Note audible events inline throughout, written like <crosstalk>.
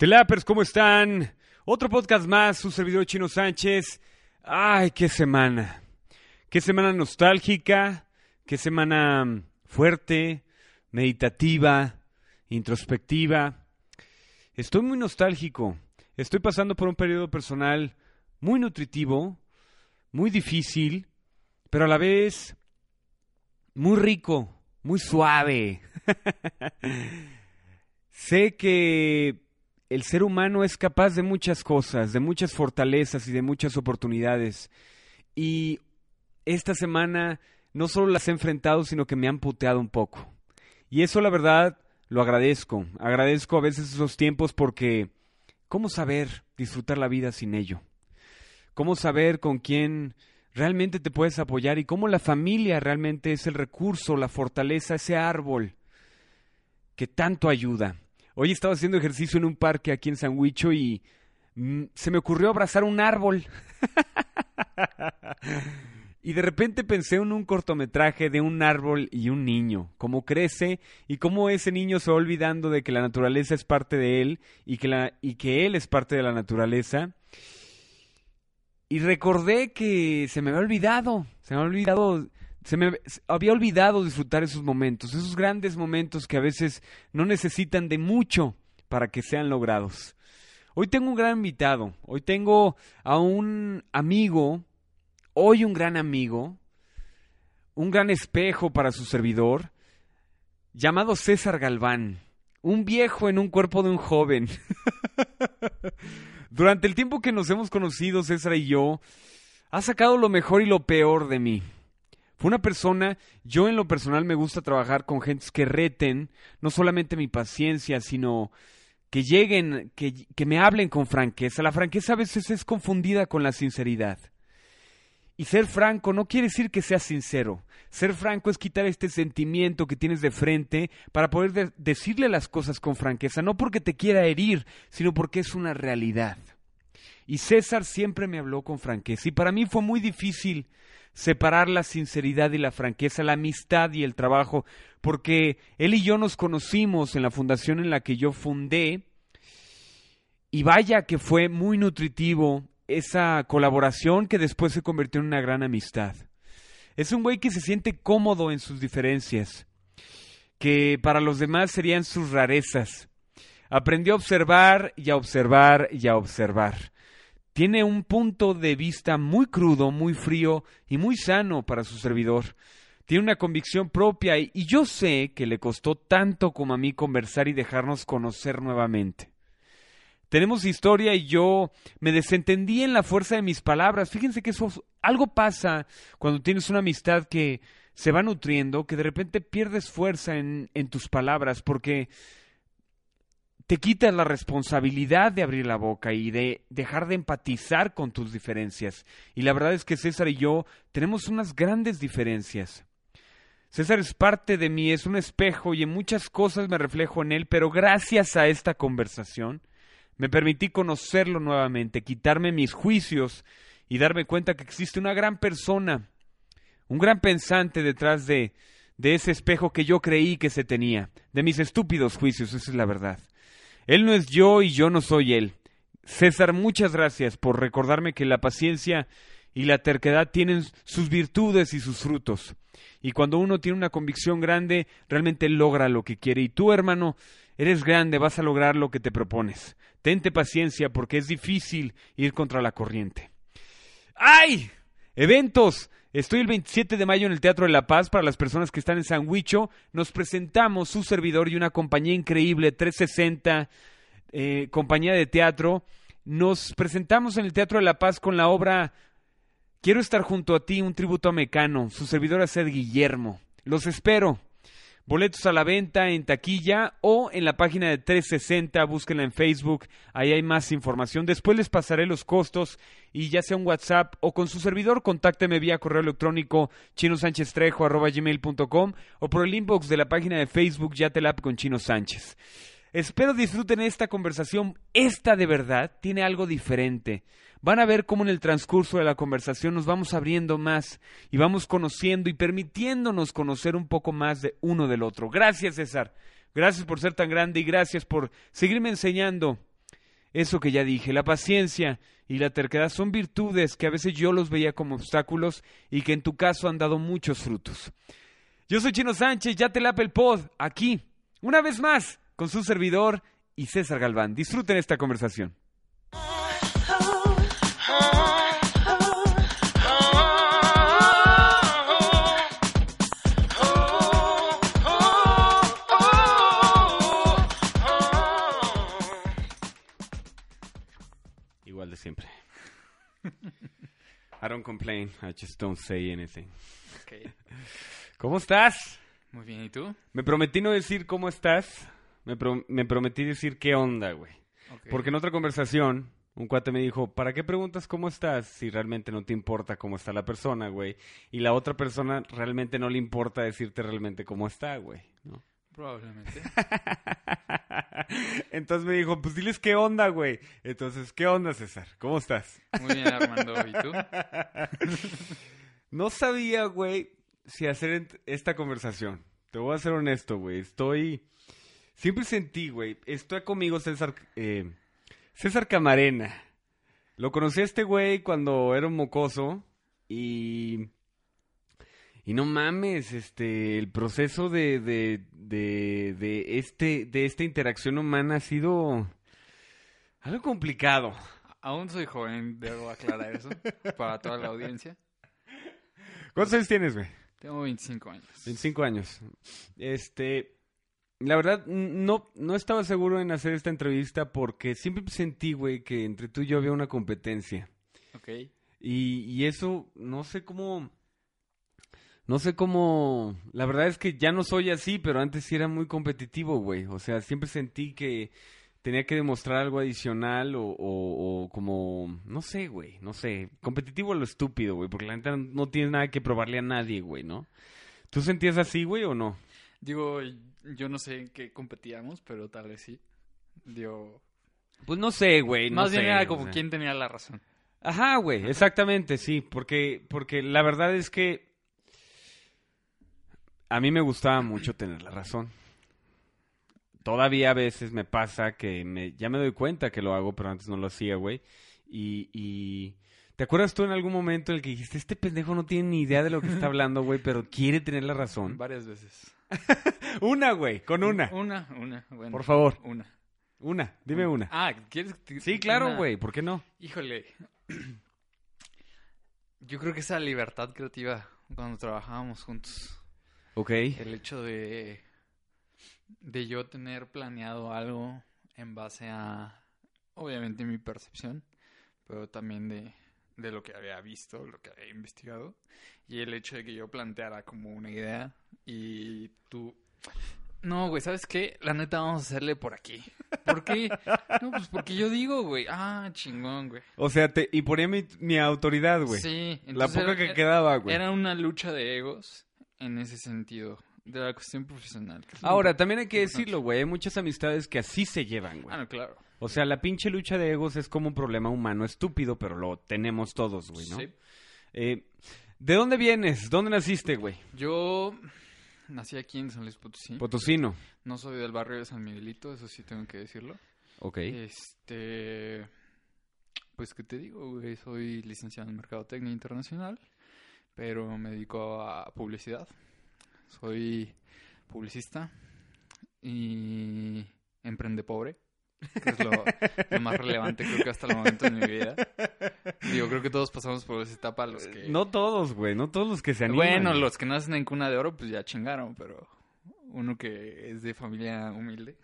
Telapers, ¿cómo están? Otro podcast más, su servidor Chino Sánchez. Ay, qué semana. Qué semana nostálgica, qué semana fuerte, meditativa, introspectiva. Estoy muy nostálgico. Estoy pasando por un periodo personal muy nutritivo, muy difícil, pero a la vez muy rico, muy suave. <laughs> sé que el ser humano es capaz de muchas cosas, de muchas fortalezas y de muchas oportunidades. Y esta semana no solo las he enfrentado, sino que me han puteado un poco. Y eso la verdad lo agradezco. Agradezco a veces esos tiempos porque ¿cómo saber disfrutar la vida sin ello? ¿Cómo saber con quién realmente te puedes apoyar y cómo la familia realmente es el recurso, la fortaleza, ese árbol que tanto ayuda? Hoy estaba haciendo ejercicio en un parque aquí en San Huicho y mm, se me ocurrió abrazar un árbol. <laughs> y de repente pensé en un cortometraje de un árbol y un niño, cómo crece y cómo ese niño se va olvidando de que la naturaleza es parte de él y que, y que él es parte de la naturaleza. Y recordé que se me había olvidado, se me había olvidado se me había olvidado disfrutar esos momentos, esos grandes momentos que a veces no necesitan de mucho para que sean logrados. Hoy tengo un gran invitado, hoy tengo a un amigo, hoy un gran amigo, un gran espejo para su servidor, llamado César Galván, un viejo en un cuerpo de un joven. <laughs> Durante el tiempo que nos hemos conocido, César y yo, ha sacado lo mejor y lo peor de mí. Fue una persona, yo en lo personal me gusta trabajar con gentes que reten no solamente mi paciencia, sino que lleguen, que, que me hablen con franqueza. La franqueza a veces es confundida con la sinceridad. Y ser franco no quiere decir que seas sincero. Ser franco es quitar este sentimiento que tienes de frente para poder decirle las cosas con franqueza, no porque te quiera herir, sino porque es una realidad. Y César siempre me habló con franqueza y para mí fue muy difícil separar la sinceridad y la franqueza, la amistad y el trabajo, porque él y yo nos conocimos en la fundación en la que yo fundé, y vaya que fue muy nutritivo esa colaboración que después se convirtió en una gran amistad. Es un güey que se siente cómodo en sus diferencias, que para los demás serían sus rarezas. Aprendió a observar y a observar y a observar tiene un punto de vista muy crudo, muy frío y muy sano para su servidor. Tiene una convicción propia y, yo sé que le costó tanto como a mí conversar y dejarnos conocer nuevamente. Tenemos historia y yo me desentendí en la fuerza de mis palabras. Fíjense que eso algo pasa cuando tienes una amistad que se va nutriendo, que de repente pierdes fuerza en, en tus palabras porque te quitas la responsabilidad de abrir la boca y de dejar de empatizar con tus diferencias. Y la verdad es que César y yo tenemos unas grandes diferencias. César es parte de mí, es un espejo y en muchas cosas me reflejo en él, pero gracias a esta conversación me permití conocerlo nuevamente, quitarme mis juicios y darme cuenta que existe una gran persona, un gran pensante detrás de, de ese espejo que yo creí que se tenía, de mis estúpidos juicios, esa es la verdad. Él no es yo y yo no soy él. César, muchas gracias por recordarme que la paciencia y la terquedad tienen sus virtudes y sus frutos. Y cuando uno tiene una convicción grande, realmente logra lo que quiere. Y tú, hermano, eres grande, vas a lograr lo que te propones. Tente paciencia porque es difícil ir contra la corriente. ¡Ay! Eventos. Estoy el 27 de mayo en el Teatro de La Paz. Para las personas que están en San Huicho, nos presentamos su servidor y una compañía increíble, 360, eh, compañía de teatro. Nos presentamos en el Teatro de La Paz con la obra Quiero estar junto a ti, un tributo a Mecano. Su servidor es Ed Guillermo. Los espero. Boletos a la venta en taquilla o en la página de 360, búsquenla en Facebook, ahí hay más información. Después les pasaré los costos y ya sea un WhatsApp o con su servidor, contácteme vía correo electrónico chinosanchestrejo.com o por el inbox de la página de Facebook Yatelap con Chino Sánchez. Espero disfruten esta conversación. Esta de verdad tiene algo diferente. Van a ver cómo en el transcurso de la conversación nos vamos abriendo más y vamos conociendo y permitiéndonos conocer un poco más de uno del otro. Gracias, César. Gracias por ser tan grande y gracias por seguirme enseñando eso que ya dije. La paciencia y la terquedad son virtudes que a veces yo los veía como obstáculos y que en tu caso han dado muchos frutos. Yo soy Chino Sánchez, ya te lape el pod, aquí, una vez más, con su servidor y César Galván. Disfruten esta conversación. Igual de siempre. I don't complain, I just don't say anything. Ok. ¿Cómo estás? Muy bien, ¿y tú? Me prometí no decir cómo estás, me, pro- me prometí decir qué onda, güey. Porque en otra conversación, un cuate me dijo, ¿para qué preguntas cómo estás si realmente no te importa cómo está la persona, güey? Y la otra persona realmente no le importa decirte realmente cómo está, güey. ¿no? Probablemente. <laughs> Entonces me dijo, pues diles qué onda, güey. Entonces, ¿qué onda, César? ¿Cómo estás? Muy bien, Armando, ¿y tú? <laughs> No sabía, güey, si hacer esta conversación. Te voy a ser honesto, güey. Estoy... Siempre sentí, güey. Está conmigo César... eh, César Camarena. Lo conocí a este güey cuando era un mocoso y... Y no mames, este, el proceso de, de, de, de, este, de esta interacción humana ha sido algo complicado. Aún soy joven, debo aclarar eso para toda la audiencia. ¿Cuántos años tienes, güey? Tengo 25 años. 25 años. Este, la verdad, no, no estaba seguro en hacer esta entrevista porque siempre sentí, güey, que entre tú y yo había una competencia. Ok. Y, y eso, no sé cómo... No sé cómo... La verdad es que ya no soy así, pero antes sí era muy competitivo, güey. O sea, siempre sentí que tenía que demostrar algo adicional o, o- o como... No sé, güey, no sé. Competitivo a lo estúpido, güey, porque la neta no tiene nada que probarle a nadie, güey, ¿no? ¿Tú sentías así, güey, o no? Digo, yo no sé en qué competíamos, pero tal vez sí. Digo, Pues no sé, güey. no más bien sé, era o como sea. quién tenía la razón. Ajá, güey, exactamente, sí, porque, porque la verdad es que a mí me gustaba mucho tener la razón. Todavía a veces me pasa que me, ya me doy cuenta que lo hago, pero antes no lo hacía, güey. Y, y ¿te acuerdas tú en algún momento en el que dijiste, este pendejo no tiene ni idea de lo que está <laughs> hablando, güey, pero quiere tener la razón? Varias veces. <laughs> Una, güey, con una. Una, una, bueno. Por favor, Una. una, dime una. Ah, ¿quieres? Sí, claro, una? güey, ¿por qué no? Híjole. <clears throat> Yo creo que esa libertad creativa cuando trabajábamos juntos. Ok. El hecho de, de yo tener planeado algo en base a, obviamente, mi percepción, pero también de, de lo que había visto, lo que había investigado, y el hecho de que yo planteara como una idea y tú... No, güey, ¿sabes qué? La neta vamos a hacerle por aquí. ¿Por qué? No, pues porque yo digo, güey. Ah, chingón, güey. O sea, te, y ponía mi, mi autoridad, güey. Sí. La poca era- que quedaba, güey. Era una lucha de egos en ese sentido, de la cuestión profesional. Ahora, también hay que decirlo, güey. Hay muchas amistades que así se llevan, güey. Ah, no, claro. O sea, la pinche lucha de egos es como un problema humano estúpido, pero lo tenemos todos, güey, ¿no? Sí. Eh, ¿De dónde vienes? ¿Dónde naciste, güey? Yo nací aquí en San Luis Potosí. Potosino. No soy del barrio de San Miguelito, eso sí tengo que decirlo. Ok. Este. Pues, ¿qué te digo, güey? Soy licenciado en Mercadotecnia Internacional, pero me dedico a publicidad. Soy publicista y emprende pobre, que es lo, lo más relevante creo que hasta el momento de mi vida. Digo, creo que todos pasamos por esa etapa los que... No todos, güey. No todos los que se animan. Bueno, los que nacen en cuna de oro, pues ya chingaron, pero uno que es de familia humilde,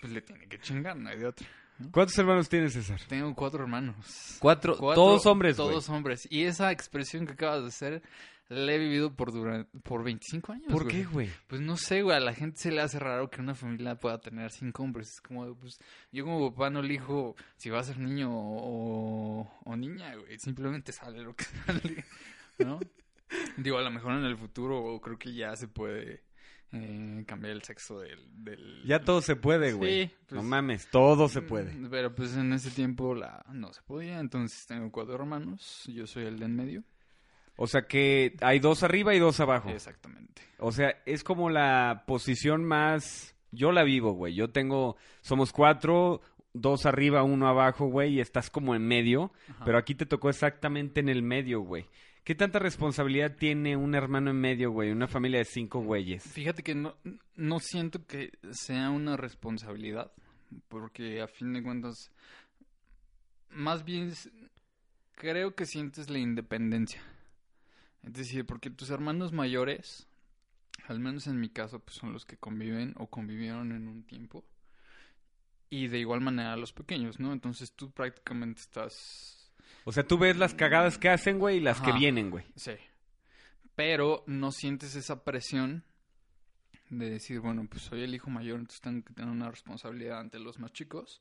pues le tiene que chingar, no hay de otra. ¿Cuántos hermanos tienes, César? Tengo cuatro hermanos. Cuatro, Cuatro, todos hombres, güey. Todos hombres. Y esa expresión que acabas de hacer la he vivido por dura- por 25 años. ¿Por qué, güey? Pues no sé, güey, a la gente se le hace raro que una familia pueda tener cinco hombres. Es como, pues, yo como papá no elijo si va a ser niño o, o niña, güey. Simplemente sale lo que <laughs> sale, ¿no? Digo, a lo mejor en el futuro creo que ya se puede eh, cambiar el sexo del... del... Ya todo se puede, güey. Sí, pues, no mames, todo se puede. Mm, Pero pues en ese tiempo la no se podía, entonces tengo cuatro hermanos, yo soy el de en medio. O sea que hay dos arriba y dos abajo. Exactamente. O sea, es como la posición más... Yo la vivo, güey. Yo tengo... Somos cuatro, dos arriba, uno abajo, güey, y estás como en medio. Ajá. Pero aquí te tocó exactamente en el medio, güey. ¿Qué tanta responsabilidad tiene un hermano en medio, güey? Una familia de cinco güeyes. Fíjate que no, no siento que sea una responsabilidad, porque a fin de cuentas, más bien creo que sientes la independencia. Es decir, porque tus hermanos mayores, al menos en mi caso, pues son los que conviven o convivieron en un tiempo. Y de igual manera los pequeños, ¿no? Entonces tú prácticamente estás O sea, tú ves las cagadas que hacen, güey, y las que vienen, güey. Sí. Pero no sientes esa presión de decir, bueno, pues soy el hijo mayor, entonces tengo que tener una responsabilidad ante los más chicos.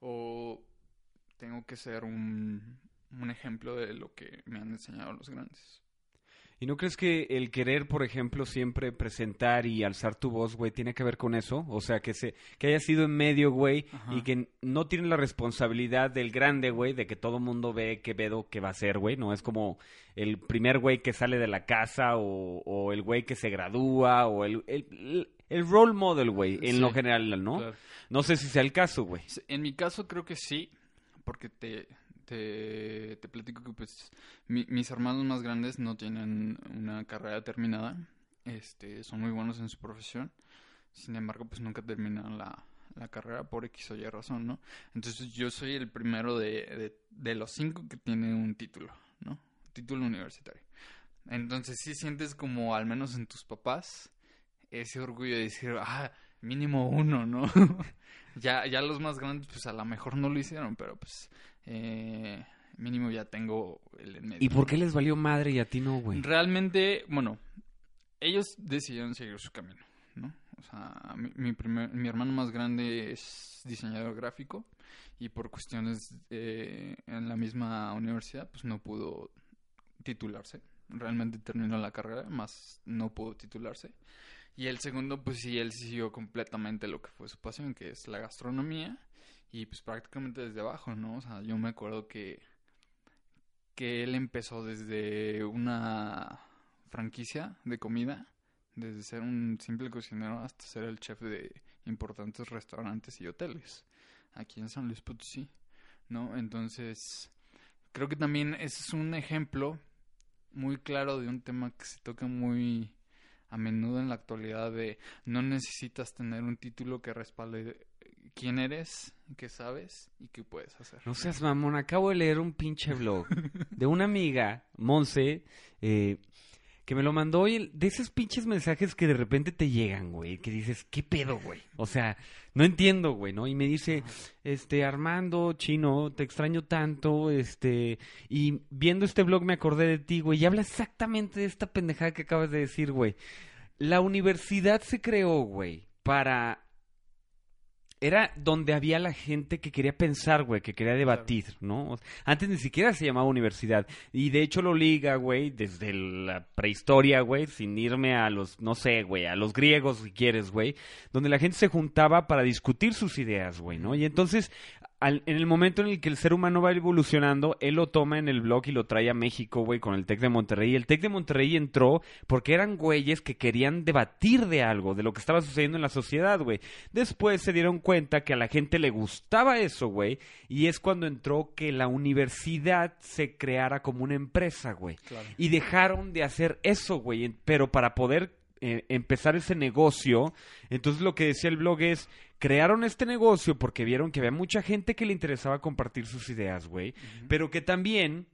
O tengo que ser un, un ejemplo de lo que me han enseñado los grandes. ¿Y no crees que el querer, por ejemplo, siempre presentar y alzar tu voz, güey, tiene que ver con eso? O sea, que se que haya sido en medio, güey, y que no tiene la responsabilidad del grande, güey, de que todo mundo ve qué pedo que va a ser, güey, no es como el primer güey que sale de la casa o, o el güey que se gradúa o el, el, el- el role model, güey, en Sí, lo general, ¿no? Claro. No sé si sea el caso, güey. En mi caso creo que sí, porque te, te, platico que pues mi- mis hermanos más grandes no tienen una carrera terminada, este, son muy buenos en su profesión, sin embargo pues nunca terminaron la, la carrera por X o Y razón, ¿no? Entonces yo soy el primero de, de, de los cinco que tiene un título, ¿no? Título universitario. Entonces sí sientes como, al menos en tus papás, ese orgullo de decir, ah, mínimo uno, ¿no? <laughs> ya, ya los más grandes, pues a lo mejor no lo hicieron, pero pues eh, mínimo ya tengo el en medio. ¿Y por qué les valió madre y a ti no, güey? Realmente, bueno, ellos decidieron seguir su camino, ¿no? O sea, mi, mi, primer- mi hermano más grande es diseñador gráfico y por cuestiones eh, en la misma universidad, pues no pudo titularse. Realmente terminó la carrera, más no pudo titularse. Y el segundo, pues sí, él siguió completamente lo que fue su pasión, que es la gastronomía. Y pues prácticamente desde abajo, ¿no? O sea, yo me acuerdo que, que él empezó desde una franquicia de comida, desde ser un simple cocinero hasta ser el chef de importantes restaurantes y hoteles aquí en San Luis Potosí, ¿no? Entonces, creo que también ese es un ejemplo muy claro de un tema que se toca muy a menudo en la actualidad de no necesitas tener un título que respalde quién eres, qué sabes y qué puedes hacer. No seas mamón, acabo de leer un pinche blog de una amiga, Monse, eh, que me lo mandó y el- de esos pinches mensajes que de repente te llegan, güey, que dices, ¿qué pedo, güey? O sea, no entiendo, güey, ¿no? Y me dice, este, Armando, chino, te extraño tanto, este, y viendo este blog me acordé de ti, güey, y habla exactamente de esta pendejada que acabas de decir, güey. La universidad se creó, güey, para era donde había la gente que quería pensar, güey, que quería debatir, ¿no? Antes ni siquiera se llamaba universidad. Y de hecho lo liga, güey, desde la prehistoria, güey, sin irme a los, no sé, güey, a los griegos, si quieres, güey, donde la gente se juntaba para discutir sus ideas, güey, ¿no? Y entonces, al- en el momento en el que el ser humano va evolucionando, él lo toma en el blog y lo trae a México, güey, con el TEC de Monterrey. Y el TEC de Monterrey entró porque eran güeyes que querían debatir de algo, de lo que estaba sucediendo en la sociedad, güey. Después se dieron cuenta que a la gente le gustaba eso, güey, y es cuando entró que la universidad se creara como una empresa, güey. Claro. Y dejaron de hacer eso, güey. Pero para poder eh, empezar ese negocio, entonces lo que decía el blog es, crearon este negocio porque vieron que había mucha gente que le interesaba compartir sus ideas, güey. Pero que también,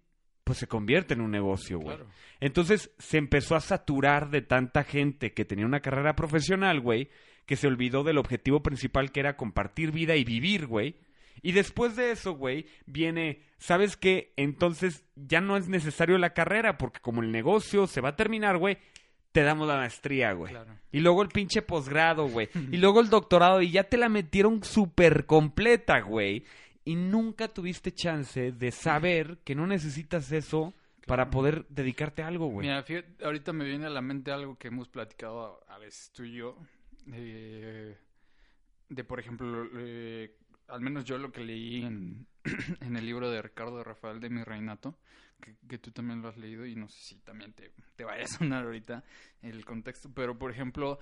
pues se convierte en un negocio, güey. Claro. Entonces se empezó a saturar de tanta gente que tenía una carrera profesional, güey, que se olvidó del objetivo principal que era compartir vida y vivir, güey. Y después de eso, güey, viene, ¿sabes qué? Entonces ya no es necesario la carrera, porque como el negocio se va a terminar, güey, te damos la maestría, güey. Claro. Y luego el pinche posgrado, güey. y luego el doctorado, y ya te la metieron súper completa, güey. Y nunca tuviste chance de saber que no necesitas eso para poder dedicarte a algo, güey. Mira, fíjate, ahorita me viene a la mente algo que hemos platicado a, a veces tú y yo. eh, de, por ejemplo, eh, al menos yo lo que leí <clears throat> en, el libro de Ricardo Rafael de Mi Reinato, que, tú también lo has leído y no sé si también te, te vaya a sonar ahorita el contexto, pero por ejemplo,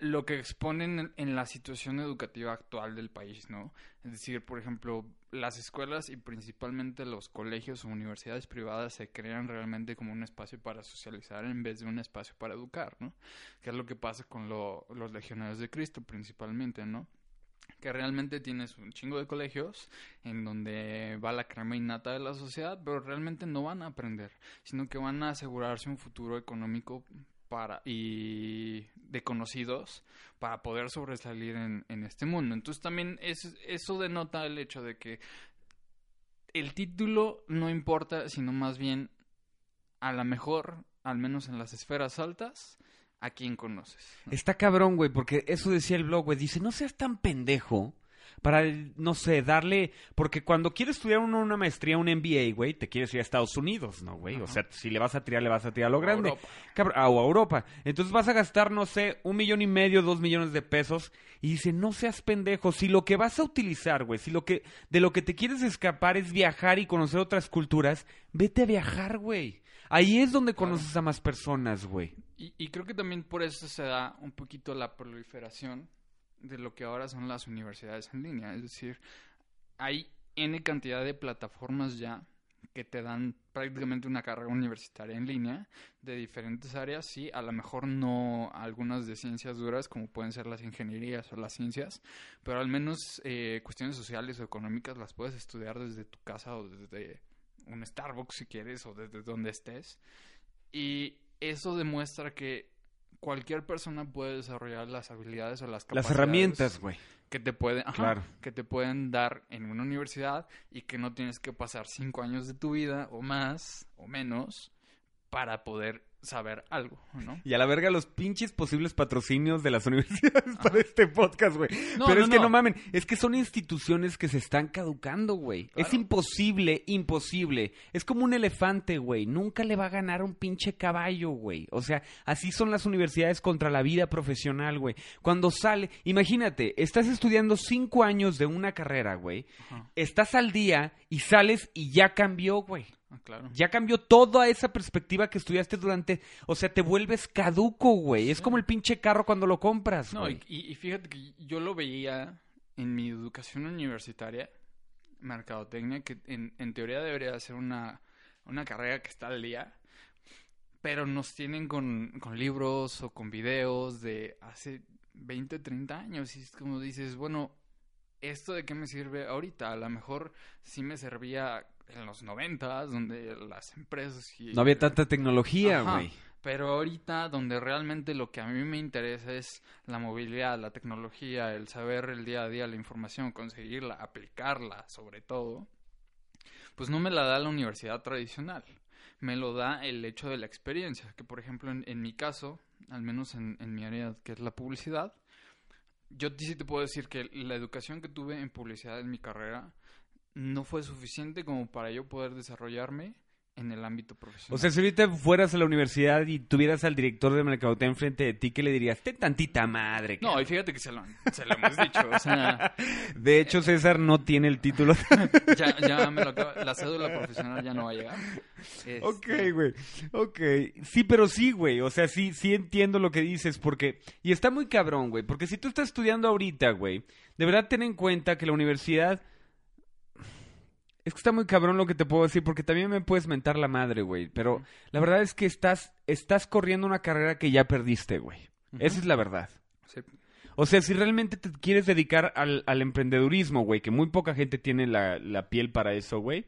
lo que exponen en, la situación educativa actual del país, ¿no? Es decir, por ejemplo, las escuelas y principalmente los colegios o universidades privadas se crean realmente como un espacio para socializar en vez de un espacio para educar, ¿no? Que es lo que pasa con lo- los legionarios de Cristo principalmente, ¿no? Que realmente tienes un chingo de colegios en donde va la crema innata de la sociedad, pero realmente no van a aprender, sino que van a asegurarse un futuro económico para y de conocidos para poder sobresalir en, en este mundo. Entonces también es, eso denota el hecho de que el título no importa, sino más bien a la mejor, al menos en las esferas altas, a quién conoces. ¿no? Está cabrón, güey, porque eso decía el blog, güey. Dice, no seas tan pendejo para, no sé, darle... Porque cuando quieres estudiar uno una maestría, un MBA, güey, te quieres ir a Estados Unidos, ¿no, güey? O sea, si le vas a tirar, le vas a tirar a lo a grande. Europa. Cabr- ah, o a Europa. Entonces vas a gastar, no sé, un millón y medio, dos millones de pesos. Y dice, no seas pendejo. Si lo que vas a utilizar, güey, si lo que, de lo que te quieres escapar es viajar y conocer otras culturas, vete a viajar, güey. Ahí es donde Claro. conoces a más personas, güey. Y, y creo que también por eso se da un poquito la proliferación de lo que ahora son las universidades en línea. Es decir, hay N cantidad de plataformas ya que te dan prácticamente una carrera universitaria en línea de diferentes áreas, sí, a lo mejor no algunas de ciencias duras como pueden ser las ingenierías o las ciencias, pero al menos eh, cuestiones sociales o económicas las puedes estudiar desde tu casa o desde un Starbucks si quieres o desde donde estés. Y eso demuestra que cualquier persona puede desarrollar las habilidades o las Las capacidades herramientas, güey. que te pueden ajá, Claro. que te pueden dar en una universidad y que no tienes que pasar cinco años de tu vida o más o menos para poder saber algo, ¿no? Y a la verga los pinches posibles patrocinios de las <laughs> universidades para este podcast, güey. No, Pero no, es que no. no mamen, es que son instituciones que se están caducando, güey. Es imposible, imposible. Es como un elefante, güey. Nunca le va a ganar un pinche caballo, güey. O sea, así son las universidades contra la vida profesional, güey. Cuando sale, imagínate, estás estudiando cinco años de una carrera, güey. Estás al día y sales y ya cambió, güey. Ah, claro. Ya cambió toda esa perspectiva que estudiaste durante. O sea, te vuelves caduco, güey. Es como el pinche carro cuando lo compras, No, y fíjate que yo lo veía en mi educación universitaria, mercadotecnia, que en, en teoría debería ser una, una carrera que está al día, pero nos tienen con, con libros o con videos de hace 20, 30 años. Y es como dices, bueno, ¿esto de qué me sirve ahorita? A lo mejor sí me servía en los 90, donde las empresas... Y, No había tanta tecnología, güey. Pero ahorita donde realmente lo que a mí me interesa es la movilidad, la tecnología, el saber el día a día la información, conseguirla, aplicarla sobre todo, pues no me la da la universidad tradicional. Me lo da el hecho de la experiencia, que por ejemplo en, en mi caso, al menos en, en mi área que es la publicidad, yo sí te puedo decir que la educación que tuve en publicidad en mi carrera no fue suficiente como para yo poder desarrollarme en el ámbito profesional. O sea, si ahorita fueras a la universidad y tuvieras al director de mercadotecnia enfrente de ti, ¿qué le dirías? Ten tantita madre. No, cabrón". y fíjate que se lo, se lo hemos dicho, o sea, <laughs> De hecho, César no tiene el título. <laughs> ya, ya <laughs> me lo acaba, la cédula profesional ya no va a llegar. Este, Ok, güey. Ok. Sí, pero sí, güey. O sea, sí, sí entiendo lo que dices porque... Y está muy cabrón, güey. Porque si tú estás estudiando ahorita, güey, de verdad ten en cuenta que la universidad... Es que está muy cabrón lo que te puedo decir porque también me puedes mentar la madre, güey. Pero la verdad es que estás, estás corriendo una carrera que ya perdiste, güey. Esa es la verdad. Sí. O sea, si realmente te quieres dedicar al, al emprendedurismo, güey, que muy poca gente tiene la, la piel para eso, güey,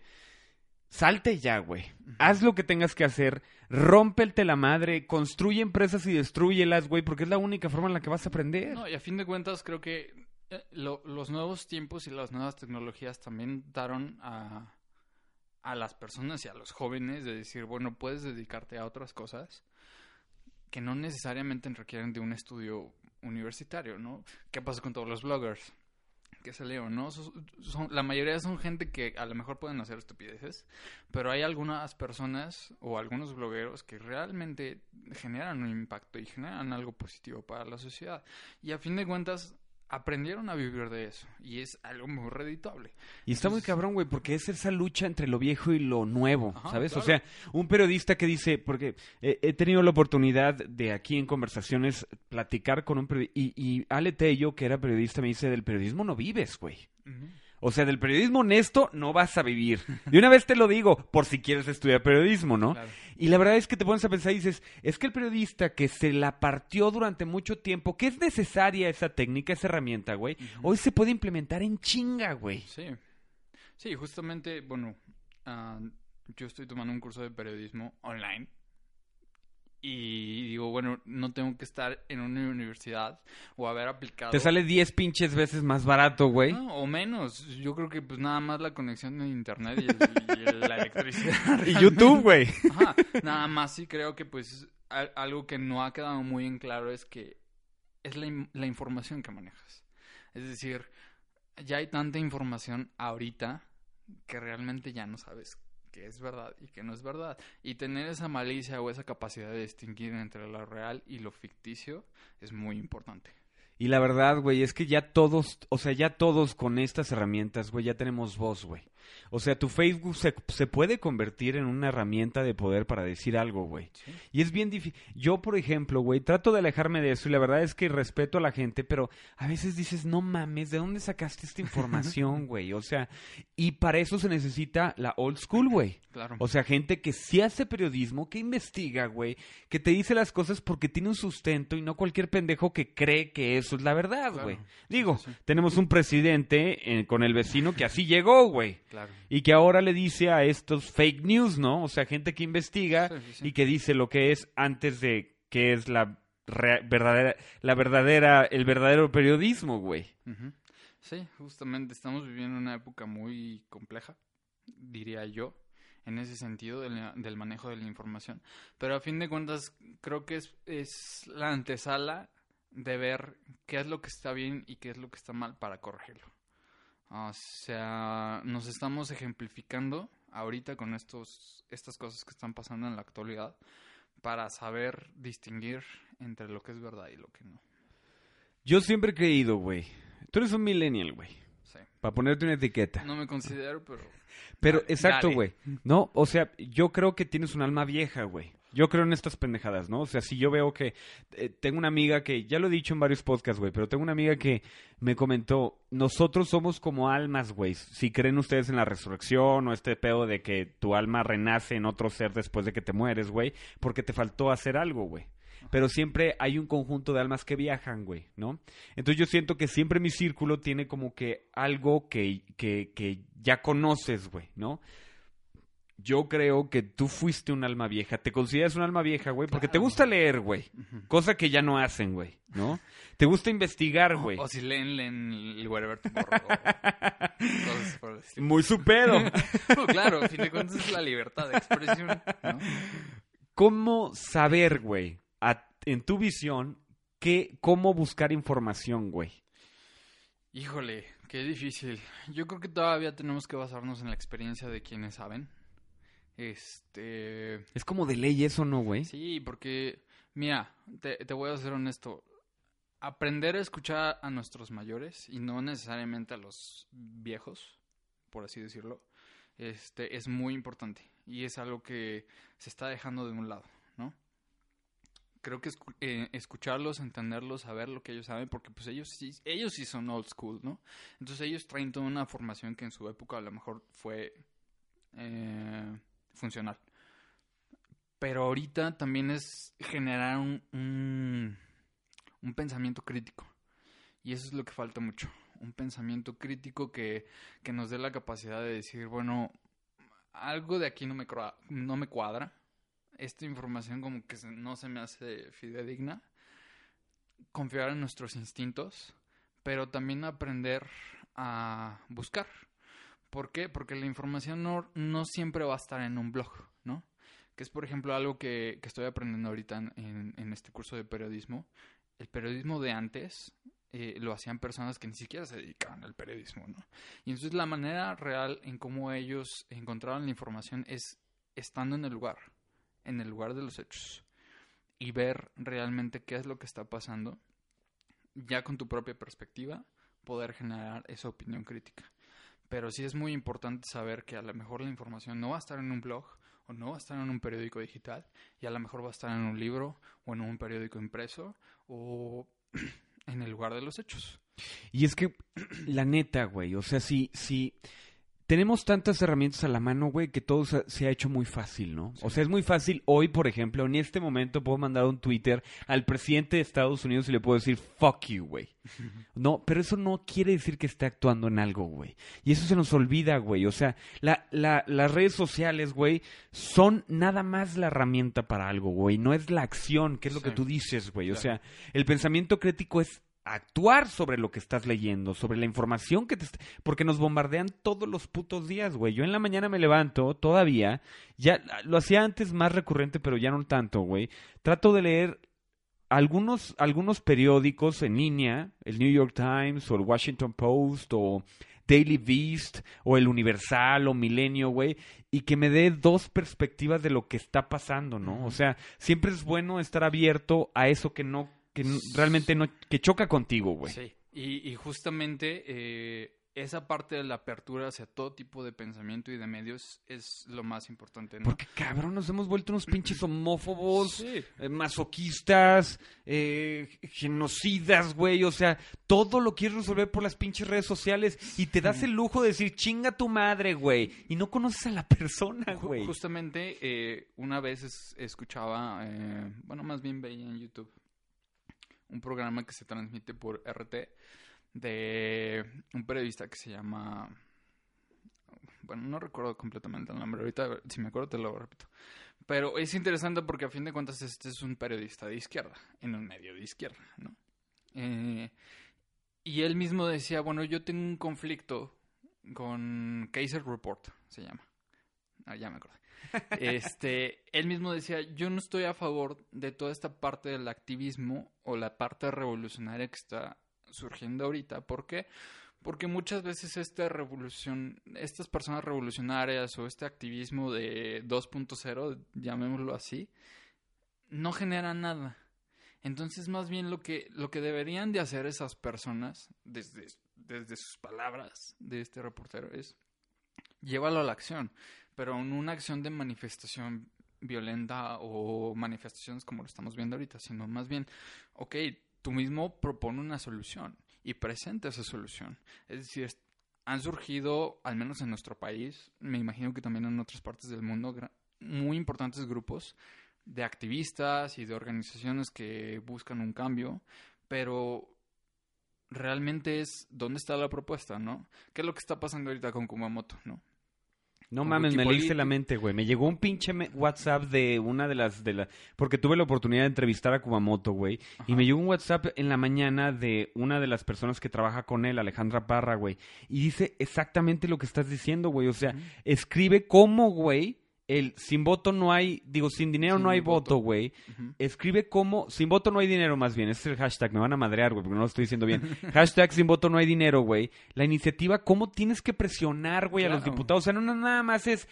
salte ya, güey. Haz lo que tengas que hacer, rómpelte la madre, construye empresas y destruyelas, güey, porque es la única forma en la que vas a aprender. No, y a fin de cuentas creo que eh, lo- los nuevos tiempos y las nuevas tecnologías también daron a, a las personas y a los jóvenes de decir, bueno, puedes dedicarte a otras cosas que no necesariamente requieren de un estudio universitario, ¿no? ¿Qué pasa con todos los bloggers? Que se leo, ¿no? La mayoría son gente que a lo mejor pueden hacer estupideces, pero hay algunas personas o algunos blogueros que realmente generan un impacto y generan algo positivo para la sociedad. Y a fin de cuentas, aprendieron a vivir de eso. Y es algo muy redituable. Y está muy cabrón, güey, porque es esa lucha entre lo viejo y lo nuevo, Ajá, ¿sabes? O sea, un periodista que dice, porque eh, he tenido la oportunidad de aquí en conversaciones platicar con un periodista, y, y Ale Tello, que era periodista, me dice, del periodismo no vives, güey. O sea, del periodismo honesto no vas a vivir. De una vez te lo digo, por si quieres estudiar periodismo, ¿no? Claro. Y la verdad es que te pones a pensar y dices, es que el periodista que se la partió durante mucho tiempo, que es necesaria esa técnica, esa herramienta, güey, hoy se puede implementar en chinga, güey. Sí. Sí, justamente, bueno, ah, yo estoy tomando un curso de periodismo online. Y digo, bueno, no tengo que estar en una universidad o haber aplicado. Te sale 10 pinches veces más barato, güey. No, o menos. Yo creo que pues nada más la conexión de internet y, el- y el- la <laughs> electricidad. Y YouTube, güey. Ajá, <laughs> nada más sí creo que pues al- algo que no ha quedado muy en claro es que es la, la información que manejas. Es decir, ya hay tanta información ahorita que realmente ya no sabes qué es verdad y qué no es verdad. Y tener esa malicia o esa capacidad de distinguir entre lo real y lo ficticio es muy importante. Y la verdad, güey, es que ya todos, o sea, ya todos con estas herramientas, güey, ya tenemos voz, güey. O sea, tu Facebook se, se puede convertir en una herramienta de poder para decir algo, güey. Sí. Y es bien difícil. Yo, por ejemplo, güey, trato de alejarme de eso y la verdad es que respeto a la gente, pero a veces dices, no mames, ¿de dónde sacaste esta información, <laughs> güey? O sea, y para eso se necesita la old school, güey. Claro. O sea, gente que sí hace periodismo, que investiga, güey, que te dice las cosas porque tiene un sustento y no cualquier pendejo que cree que eso es la verdad, güey. Digo, sí. tenemos un presidente eh, con el vecino que así llegó, güey. Claro. Y que ahora le dice a estos fake news, ¿no? O sea, gente que investiga Sí, sí, sí. y que dice lo que es antes de que es la verdadera, la verdadera, el verdadero periodismo, güey. Sí, justamente estamos viviendo una época muy compleja, diría yo, en ese sentido del, del manejo de la información. Pero a fin de cuentas, creo que es, es la antesala de ver qué es lo que está bien y qué es lo que está mal para corregirlo. O sea, nos estamos ejemplificando ahorita con estos, estas cosas que están pasando en la actualidad para saber distinguir entre lo que es verdad y lo que no. Yo siempre he creído, güey. Tú eres un millennial, güey. Sí. Para ponerte una etiqueta. No me considero, pero... Pero, Dale, exacto, güey. No, o sea, yo creo que tienes un alma vieja, güey. Yo creo en estas pendejadas, ¿no? O sea, si yo veo que eh, tengo una amiga que, ya lo he dicho en varios podcasts, güey, pero tengo una amiga que me comentó, nosotros somos como almas, güey. Si creen ustedes en la resurrección o este pedo de que tu alma renace en otro ser después de que te mueres, güey, porque te faltó hacer algo, güey. Pero siempre hay un conjunto de almas que viajan, güey, ¿no? Entonces yo siento que siempre mi círculo tiene como que algo que, que, que ya conoces, güey, ¿no? Yo creo que tú fuiste un alma vieja. Te consideras un alma vieja, güey, porque te gusta leer, güey. Cosa que ya no hacen, güey, ¿no? Te gusta investigar, güey. O si leen, leen el Wherever. Muy supero. <laughs> No, claro, a fin de cuentas es la libertad de expresión. ¿no? ¿Cómo saber, güey, en tu visión, qué, cómo buscar información, güey? Híjole, qué difícil. Yo creo que todavía tenemos que basarnos en la experiencia de quienes saben. Este. Es como de ley eso, ¿no, güey? Sí, porque, mira, te, te voy a ser honesto. Aprender a escuchar a nuestros mayores y no necesariamente a los viejos, por así decirlo, este, es muy importante y es algo que se está dejando de un lado, ¿no? Creo que escu- eh, escucharlos, entenderlos, saber lo que ellos saben, porque pues ellos sí, ellos sí son old school, ¿no? Entonces ellos traen toda una formación que en su época a lo mejor fue eh, funcional. Pero ahorita también es generar un, un, pensamiento crítico. Y eso es lo que falta mucho. Un pensamiento crítico que, que nos dé la capacidad de decir, bueno, algo de aquí no me, no me cuadra. Esta información como que no se me hace fidedigna. Confiar en nuestros instintos, pero también aprender a buscar. ¿Por qué? Porque la información no, siempre va a estar en un blog, ¿no? Que es, por ejemplo, algo que, que estoy aprendiendo ahorita en, en este curso de periodismo. El periodismo de antes eh, lo hacían personas que ni siquiera se dedicaban al periodismo, ¿no? Y entonces la manera real en cómo ellos encontraban la información es estando en el lugar, en el lugar de los hechos, y ver realmente qué es lo que está pasando, ya con tu propia perspectiva, poder generar esa opinión crítica. Pero sí es muy importante saber que a lo mejor la información no va a estar en un blog o no va a estar en un periódico digital y a lo mejor va a estar en un libro o en un periódico impreso o <clears throat> en el lugar de los hechos. Y es que, <clears throat> la neta, güey, o sea, si, si tenemos tantas herramientas a la mano, güey, que todo se, ha hecho muy fácil, ¿no? O sea, es muy fácil hoy, por ejemplo, en este momento puedo mandar un Twitter al presidente de Estados Unidos y le puedo decir, fuck you, güey. No, pero eso no quiere decir que esté actuando en algo, güey. Y eso se nos olvida, güey. O sea, la, la, las redes sociales, güey, son nada más la herramienta para algo, güey. No es la acción, que es lo Sí. que tú dices, güey. O sea, el pensamiento crítico es actuar sobre lo que estás leyendo, sobre la información que te... Porque nos bombardean todos los putos días, güey. Yo en la mañana me levanto, todavía, ya lo hacía antes más recurrente, pero ya no tanto, güey. Trato de leer algunos, algunos periódicos en línea, el New York Times o el Washington Post o Daily Beast o el Universal o Milenio, güey, y que me dé dos perspectivas de lo que está pasando, ¿no? O sea, siempre es bueno estar abierto a eso que no, que realmente no, que choca contigo, güey. Sí, y, y justamente eh, esa parte de la apertura hacia todo tipo de pensamiento y de medios es lo más importante, ¿no? Porque cabrón, nos hemos vuelto unos pinches <clears throat> homófobos, Sí. eh, masoquistas, eh, genocidas, güey. O sea, todo lo quieres resolver por las pinches redes sociales y te das el lujo de decir chinga tu madre, güey. Y no conoces a la persona, güey. Justamente eh, una vez es- escuchaba, eh, bueno, más bien veía en YouTube un programa que se transmite por RT de un periodista que se llama, bueno, no recuerdo completamente el nombre, ahorita si me acuerdo te lo repito. Pero es interesante porque a fin de cuentas este es un periodista de izquierda, en un medio de izquierda, ¿no? Eh, y él mismo decía, bueno, yo tengo un conflicto con Kaiser Report, se llama. Ah, ya me acordé. Este, él mismo decía, yo no estoy a favor de toda esta parte del activismo o la parte revolucionaria que está surgiendo ahorita. ¿Por qué? Porque muchas veces esta revolución, estas personas revolucionarias o este activismo de 2.0, llamémoslo así, no genera nada. Entonces, más bien lo que, lo que deberían de hacer esas personas, desde, desde sus palabras de este reportero, es llévalo a la acción, pero en una acción de manifestación violenta o manifestaciones como lo estamos viendo ahorita, sino más bien, ok, tú mismo propone una solución y presenta esa solución. Es decir, han surgido, al menos en nuestro país, me imagino que también en otras partes del mundo, muy importantes grupos de activistas y de organizaciones que buscan un cambio, pero realmente es dónde está la propuesta, ¿no? ¿Qué es lo que está pasando ahorita con Kumamoto, no? No mames, me leíste la mente, güey. Me llegó un pinche WhatsApp de una de las de la porque tuve la oportunidad de entrevistar a Kumamoto, güey, y me llegó un WhatsApp en la mañana de una de las personas que trabaja con él, Alejandra Parra, güey, y dice exactamente lo que estás diciendo, güey, o sea, escribe cómo, güey, el sin voto no hay, digo, sin dinero Sin no hay voto. güey. Escribe cómo, sin voto no hay dinero más bien, ese es el hashtag, me van a madrear, güey, porque no lo estoy diciendo bien. <laughs> hashtag sin voto no hay dinero, güey. La iniciativa, cómo tienes que presionar, güey, a los diputados. O sea, no, no, nada más es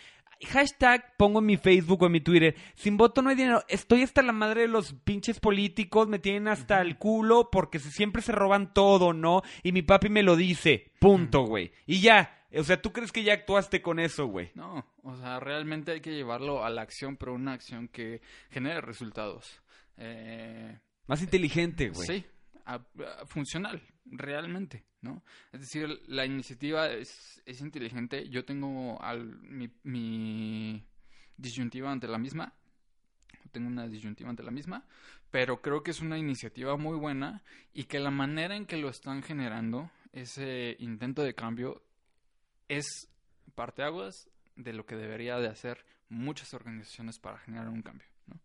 hashtag, pongo en mi Facebook o en mi Twitter, sin voto no hay dinero. Estoy hasta la madre de los pinches políticos, me tienen hasta el culo porque siempre se roban todo, ¿no? Y mi papi me lo dice, punto, güey. Y ya, o sea, ¿tú crees que ya actuaste con eso, güey? No, o sea, realmente hay que llevarlo a la acción, pero una acción que genere resultados. Eh, Más inteligente, güey. sí, a- a- funcional, realmente, ¿no? Es decir, la iniciativa es, es inteligente. Yo tengo al, mi, mi disyuntiva ante la misma. Tengo una disyuntiva ante la misma, pero creo que es una iniciativa muy buena y que la manera en que lo están generando, ese intento de cambio, es parteaguas de lo que debería de hacer muchas organizaciones para generar un cambio, ¿no?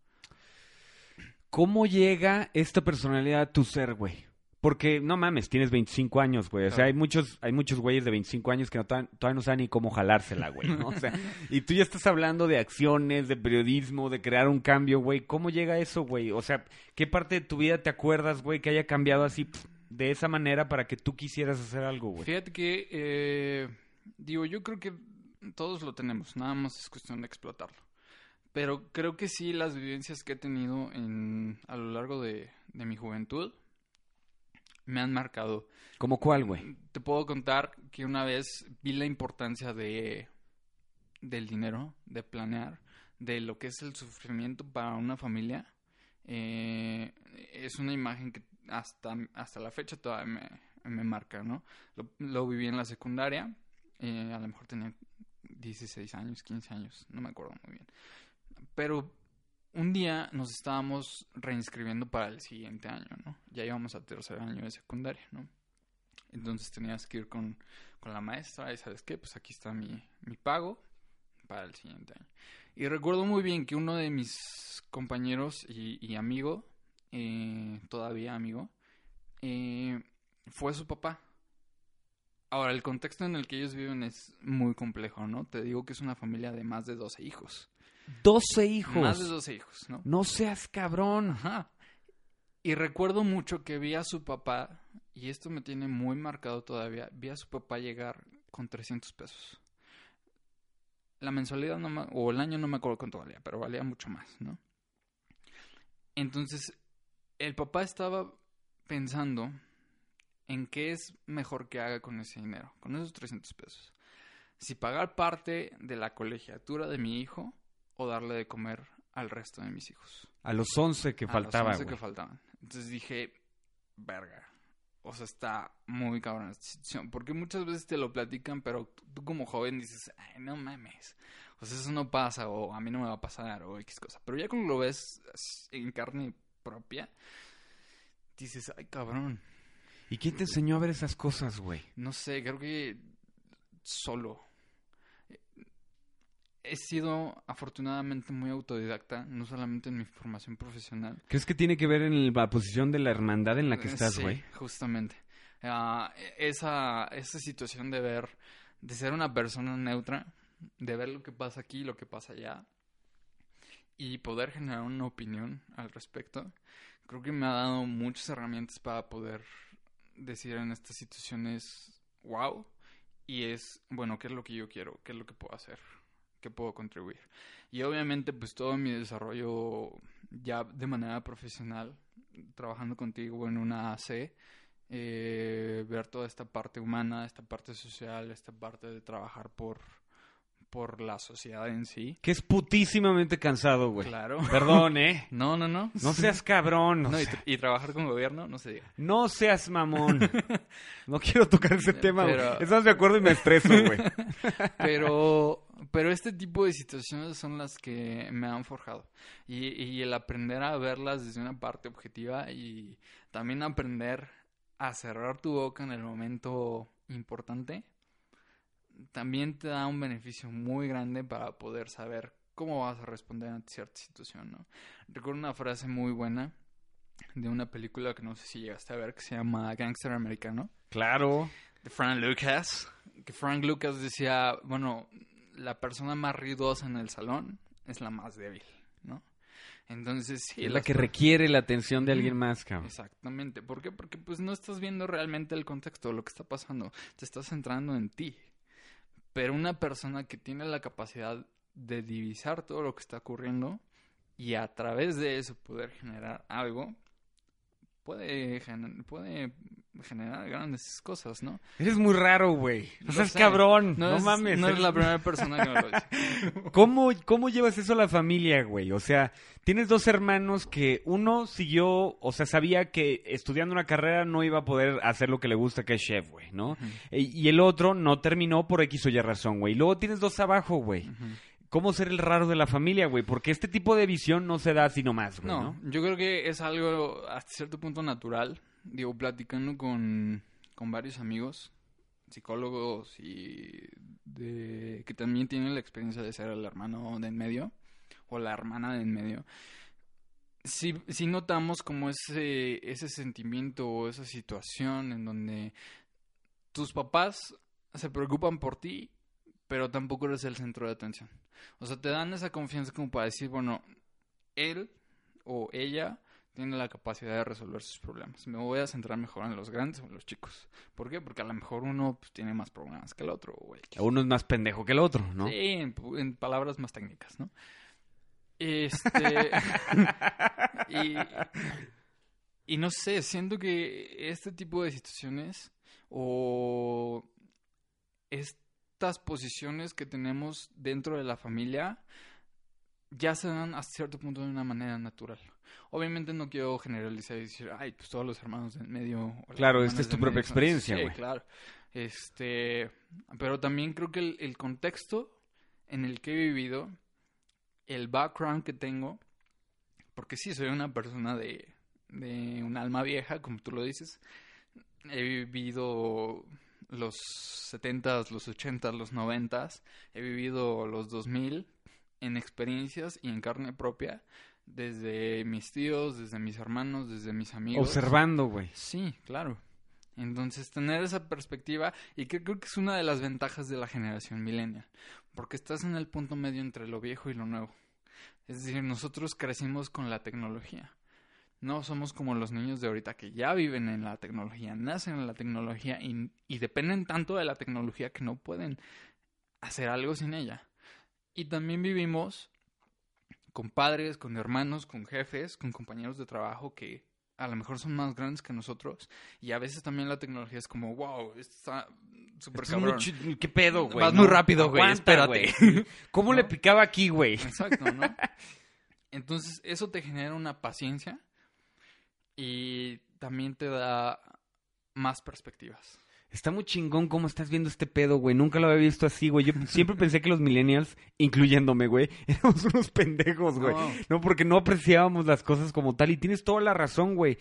¿Cómo llega esta personalidad a tu ser, güey? Porque, no mames, tienes 25 años, güey. O sea, Claro. hay muchos, hay muchos güeyes de 25 años que no, todavía, no saben ni cómo jalársela, güey, ¿no? O sea, <laughs> y tú ya estás hablando de acciones, de periodismo, de crear un cambio, güey. ¿Cómo llega eso, güey? O sea, ¿qué parte de tu vida te acuerdas, güey, que haya cambiado así de esa manera para que tú quisieras hacer algo, güey? Fíjate que, eh, digo, yo creo que todos lo tenemos, nada más es cuestión de explotarlo. Pero creo que sí, las vivencias que he tenido en, a lo largo de, de mi juventud me han marcado. ¿Cómo cuál, güey? Te puedo contar que una vez vi la importancia de del dinero, de planear, de lo que es el sufrimiento para una familia. Eh, es una imagen que hasta, hasta la fecha todavía me, me marca, ¿no? Lo, lo viví en la secundaria, eh, a lo mejor tenía 16 años, 15 años, no me acuerdo muy bien. Pero un día nos estábamos reinscribiendo para el siguiente año, ¿no? Ya íbamos al tercer año de secundaria, ¿no? Entonces tenías que ir con, con la maestra y sabes qué, pues aquí está mi, mi pago para el siguiente año. Y recuerdo muy bien que uno de mis compañeros y, y amigo, eh, todavía amigo, eh, fue su papá. Ahora, el contexto en el que ellos viven es muy complejo, ¿no? Te digo que es una familia de más de 12 hijos. 12 hijos. Más de 12 hijos, ¿no? No seas cabrón. Ajá. Y recuerdo mucho que vi a su papá, y esto me tiene muy marcado todavía, vi a su papá llegar con 300 pesos. La mensualidad no me- o el año no me acuerdo cuánto valía, pero valía mucho más, ¿no? Entonces, el papá estaba pensando en qué es mejor que haga con ese dinero, con esos 300 pesos. Si pagar parte de la colegiatura de mi hijo o darle de comer al resto de mis hijos. A los 11 que A los faltaba, 11 güey. que faltaban. Entonces dije, verga. O sea, está muy cabrón esta situación. Porque muchas veces te lo platican, pero tú, como joven dices, ay, no mames. O sea, eso no pasa, o a mí no me va a pasar, o X cosa. Pero ya cuando lo ves en carne propia, dices, ay, cabrón. ¿Y quién te enseñó a ver esas cosas, güey? No sé, creo que solo. He sido afortunadamente muy autodidacta, no solamente en mi formación profesional, ¿Crees que tiene que ver en la posición de la hermandad en la que Eh, estás, sí, güey? justamente. Ah, esa, esa situación de ver, de ser una persona neutra, de ver lo que pasa aquí y lo que pasa allá, y poder generar una opinión al respecto, creo que me ha dado muchas herramientas para poder decir en estas situaciones, wow, y es, bueno, ¿qué es lo que yo quiero? ¿Qué es lo que puedo hacer? ¿Qué puedo contribuir? Y obviamente, pues todo mi desarrollo ya de manera profesional, trabajando contigo en una AC, eh, ver toda esta parte humana, esta parte social, esta parte de trabajar por, por la sociedad en sí. Que es putísimamente cansado, güey. Claro. Perdón, <laughs> ¿eh? No, no, no. No seas cabrón. No, y, sea, tra- y trabajar con gobierno, no se diga. no seas mamón. <laughs> No quiero tocar ese tema, güey. Estamos de acuerdo y me estreso, güey. <laughs> Pero, pero este tipo de situaciones son las que me han forjado. Y, y el aprender a verlas desde una parte objetiva y también aprender a cerrar tu boca en el momento importante, también te da un beneficio muy grande para poder saber cómo vas a responder ante cierta situación, ¿no? Recuerdo una frase muy buena de una película que no sé si llegaste a ver que se llama Gangster Americano Claro. de Frank Lucas, que Frank Lucas decía, bueno, la persona más ruidosa en el salón es la más débil, ¿no? Entonces, sí. es la que requiere la atención de alguien más, cabrón. Exactamente. ¿Por qué? Porque pues no estás viendo realmente el contexto de lo que está pasando. Te estás centrando en ti. Pero una persona que tiene la capacidad de divisar todo lo que está ocurriendo y a través de eso poder generar algo, puede, generar grandes cosas, ¿no? Eres muy raro, güey. No seas cabrón. No, es, mames. No es eres- la <laughs> primera persona que me lo dice. <laughs> ¿Cómo, ¿Cómo llevas eso a la familia, güey? O sea, tienes dos hermanos que uno siguió, o sea, sabía que estudiando una carrera no iba a poder hacer lo que le gusta, que es chef, güey, ¿no? E- Y el otro no terminó por X o Y razón, güey. Y luego tienes dos abajo, güey. ¿Cómo ser el raro de la familia, güey? Porque este tipo de visión no se da así nomás, güey, No, ¿no? yo creo que es algo hasta cierto punto natural. Digo, platicando con, con varios amigos, psicólogos y de, que también tienen la experiencia de ser el hermano de en medio o la hermana de en medio. sí, sí notamos como ese, ese sentimiento o esa situación en donde tus papás se preocupan por ti, pero tampoco eres el centro de atención. O sea, te dan esa confianza como para decir, bueno, él o ella tiene la capacidad de resolver sus problemas. Me voy a centrar mejor en los grandes o en los chicos. ¿Por qué? Porque a lo mejor uno pues, tiene más problemas que el otro. O X. Uno es más pendejo que el otro, ¿no? Sí, en, en palabras más técnicas, ¿no? Este. <laughs> y, y no sé, siento que este tipo de situaciones o estas posiciones que tenemos dentro de la familia ya se dan a cierto punto de una manera natural. Obviamente no quiero generalizar y decir, ay, pues todos los hermanos del medio. Claro, esta es tu propia medio experiencia, Sí, güey. claro. Este, pero también creo que el, el contexto en el que he vivido, el background que tengo, porque sí, soy una persona de, de un alma vieja, como tú lo dices. He vivido los 70s, los 80s, los 90s. He vivido los 2000 en experiencias y en carne propia. Desde mis tíos, desde mis hermanos, desde mis amigos. Observando, güey. Sí, claro. Entonces, tener esa perspectiva, y que creo que es una de las ventajas de la generación millennial, porque estás en el punto medio entre lo viejo y lo nuevo. Es decir, nosotros crecimos con la tecnología. No somos como los niños de ahorita que ya viven en la tecnología, nacen en la tecnología y, y dependen tanto de la tecnología que no pueden hacer algo sin ella. Y también vivimos con padres, con hermanos, con jefes, con compañeros de trabajo que a lo mejor son más grandes que nosotros y a veces también la tecnología es como, wow, está súper es cabrón. ¿Qué pedo, güey? Vas no? muy rápido, güey, espérate. güey. ¿Cómo ¿No? le picaba aquí, güey? Exacto, ¿no? <laughs> Entonces, eso te genera una paciencia y también te da más perspectivas. Está muy chingón cómo estás viendo este pedo, güey. Nunca lo había visto así, güey. Yo <laughs> siempre pensé que los millennials, incluyéndome, güey, <laughs> éramos unos pendejos, güey. No. No, porque no apreciábamos las cosas como tal. Y tienes toda la razón, güey.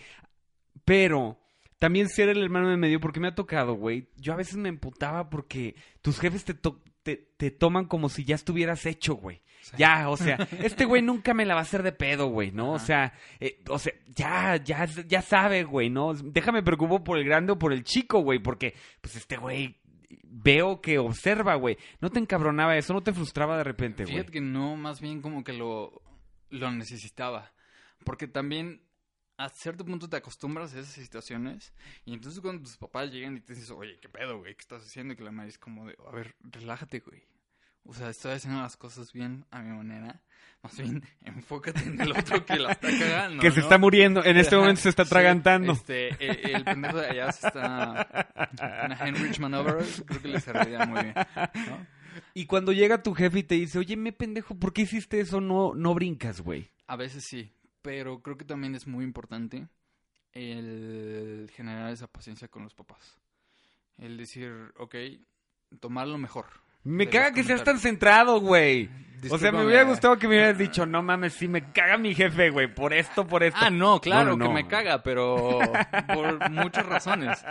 Pero también ser el hermano de medio, porque me ha tocado, güey. Yo a veces me emputaba porque tus jefes te, to- te, te toman como si ya estuvieras hecho, güey. Sí. Ya, o sea, <laughs> este güey nunca me la va a hacer de pedo, güey, ¿no? O sea, eh, o sea, ya, ya, ya sabe, güey, ¿no? Déjame preocupo por el grande o por el chico, güey, porque, pues, este güey veo que observa, güey. ¿No te encabronaba eso? ¿No te frustraba de repente, güey? Fíjate que no, más bien como que lo, lo necesitaba. Porque también a cierto punto te acostumbras a esas situaciones. Y entonces cuando tus papás llegan y te dices, oye, ¿qué pedo, güey? ¿Qué estás haciendo? Y que la madre es como de, a ver, relájate, güey. O sea, estoy haciendo las cosas bien a mi manera. Más bien, <laughs> enfócate en el otro que la está cagando. que se ¿no? está muriendo, en este momento se está sí, tragantando. este, eh, el pendejo de allá se está... Una <laughs> Heinrich Maneuver, creo que le serviría muy bien. ¿no? Y cuando llega tu jefe y te dice, oye, me pendejo, ¿por qué hiciste eso? No, no brincas, güey. A veces sí, pero creo que también es muy importante el generar esa paciencia con los papás. El decir, ok, tomar lo mejor. Me caga que seas tan centrado, güey. O sea, me hubiera gustado que me hubieras <laughs> dicho, no mames, sí, me caga mi jefe, güey, por esto, por esto. Ah, no, claro No, no, que me caga, pero por muchas razones.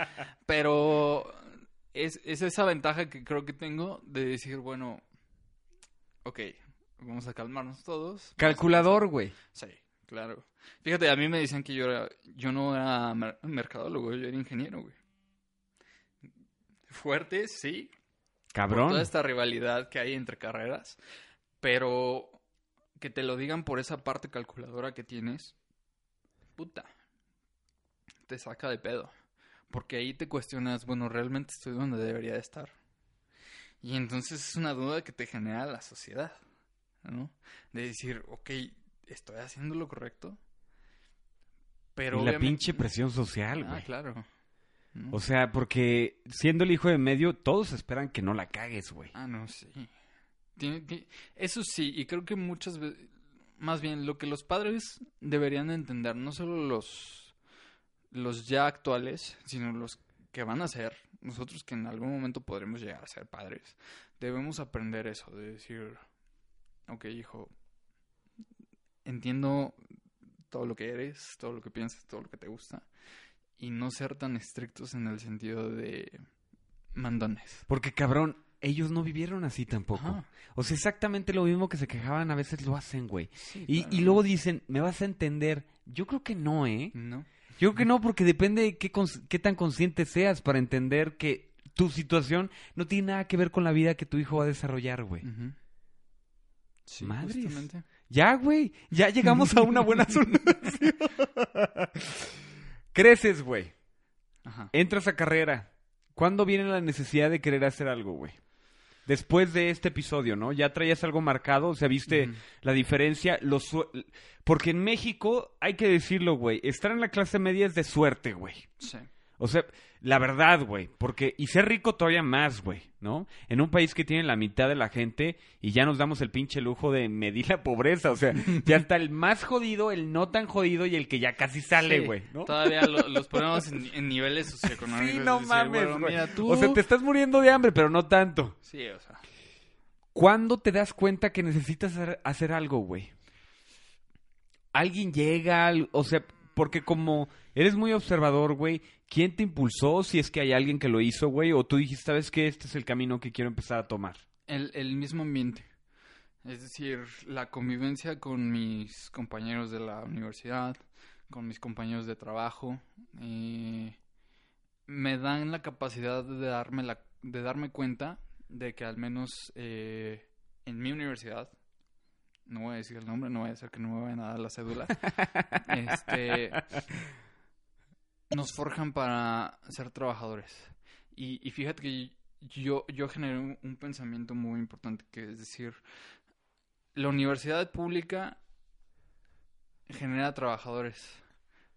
Pero es, es esa ventaja que creo que tengo de decir, bueno, ok, vamos a calmarnos todos. Calculador, güey. Sí, claro. Fíjate, a mí me decían que yo era, yo no era mer- mercadólogo, yo era ingeniero, güey. Fuerte, sí, por Cabrón. toda esta rivalidad que hay entre carreras, pero que te lo digan por esa parte calculadora que tienes, puta, te saca de pedo. Porque ahí te cuestionas, bueno, realmente estoy donde debería de estar. Y entonces es una duda que te genera la sociedad, ¿no? De decir, ok, estoy haciendo lo correcto, pero... y la obviamente- pinche presión social, Ah, güey. claro. ¿no? O sea, porque siendo el hijo de medio, todos esperan que no la cagues, güey. Ah, no, sí. Tiene- eso sí, y creo que muchas veces, más bien lo que los padres deberían de entender, no solo los, los ya actuales, sino los que van a ser, nosotros que en algún momento podremos llegar a ser padres, debemos aprender eso, de decir, ok, hijo, entiendo todo lo que eres, todo lo que piensas, todo lo que te gusta, y no ser tan estrictos en el sentido de mandones. Porque, cabrón, ellos no vivieron así tampoco. Ajá. O sea, exactamente lo mismo que se quejaban a veces lo hacen, güey. Sí, Y, claro. y luego dicen, ¿me vas a entender? Yo creo que no, ¿eh? No. Yo creo que no, porque depende de qué, qué tan consciente seas para entender que tu situación no tiene nada que ver con la vida que tu hijo va a desarrollar, güey. Ujú. Sí, Madres. justamente. Ya, güey, ya llegamos a una buena <laughs> solución. Creces, güey. Ajá. Entras a carrera. ¿Cuándo viene la necesidad de querer hacer algo, güey? Después de este episodio, ¿no? ¿Ya traías algo marcado? O sea, ¿viste la diferencia? Los Porque en México, hay que decirlo, güey, estar en la clase media es de suerte, güey. Sí. O sea, la verdad, güey, porque y ser rico todavía más, güey, ¿no? En un país que tiene la mitad de la gente y ya nos damos el pinche lujo de medir la pobreza, o sea, <laughs> ya está el más jodido, el no tan jodido y el que ya casi sale, Sí, güey, ¿no? Todavía lo- <laughs> los ponemos en, en niveles socioeconómicos. Sí, no decir, mames, bueno, güey. mira, tú... O sea, te estás muriendo de hambre, pero no tanto. Sí, o sea. ¿Cuándo te das cuenta que necesitas hacer, hacer algo, güey? Alguien llega, o sea, porque como eres muy observador, güey, ¿quién te impulsó? Si es que hay alguien que lo hizo, güey, o tú dijiste, ¿sabes qué? Este es el camino que quiero empezar a tomar. El, el mismo ambiente. Es decir, la convivencia con mis compañeros de la universidad, con mis compañeros de trabajo, eh, me dan la capacidad de darme, la, de darme cuenta de que al menos eh, en mi universidad, no voy a decir el nombre, no voy a hacer que no me vayan a dar la cédula, <laughs> este, nos forjan para ser trabajadores. Y, y fíjate que yo, yo generé un, un pensamiento muy importante, que es decir, la universidad pública genera trabajadores,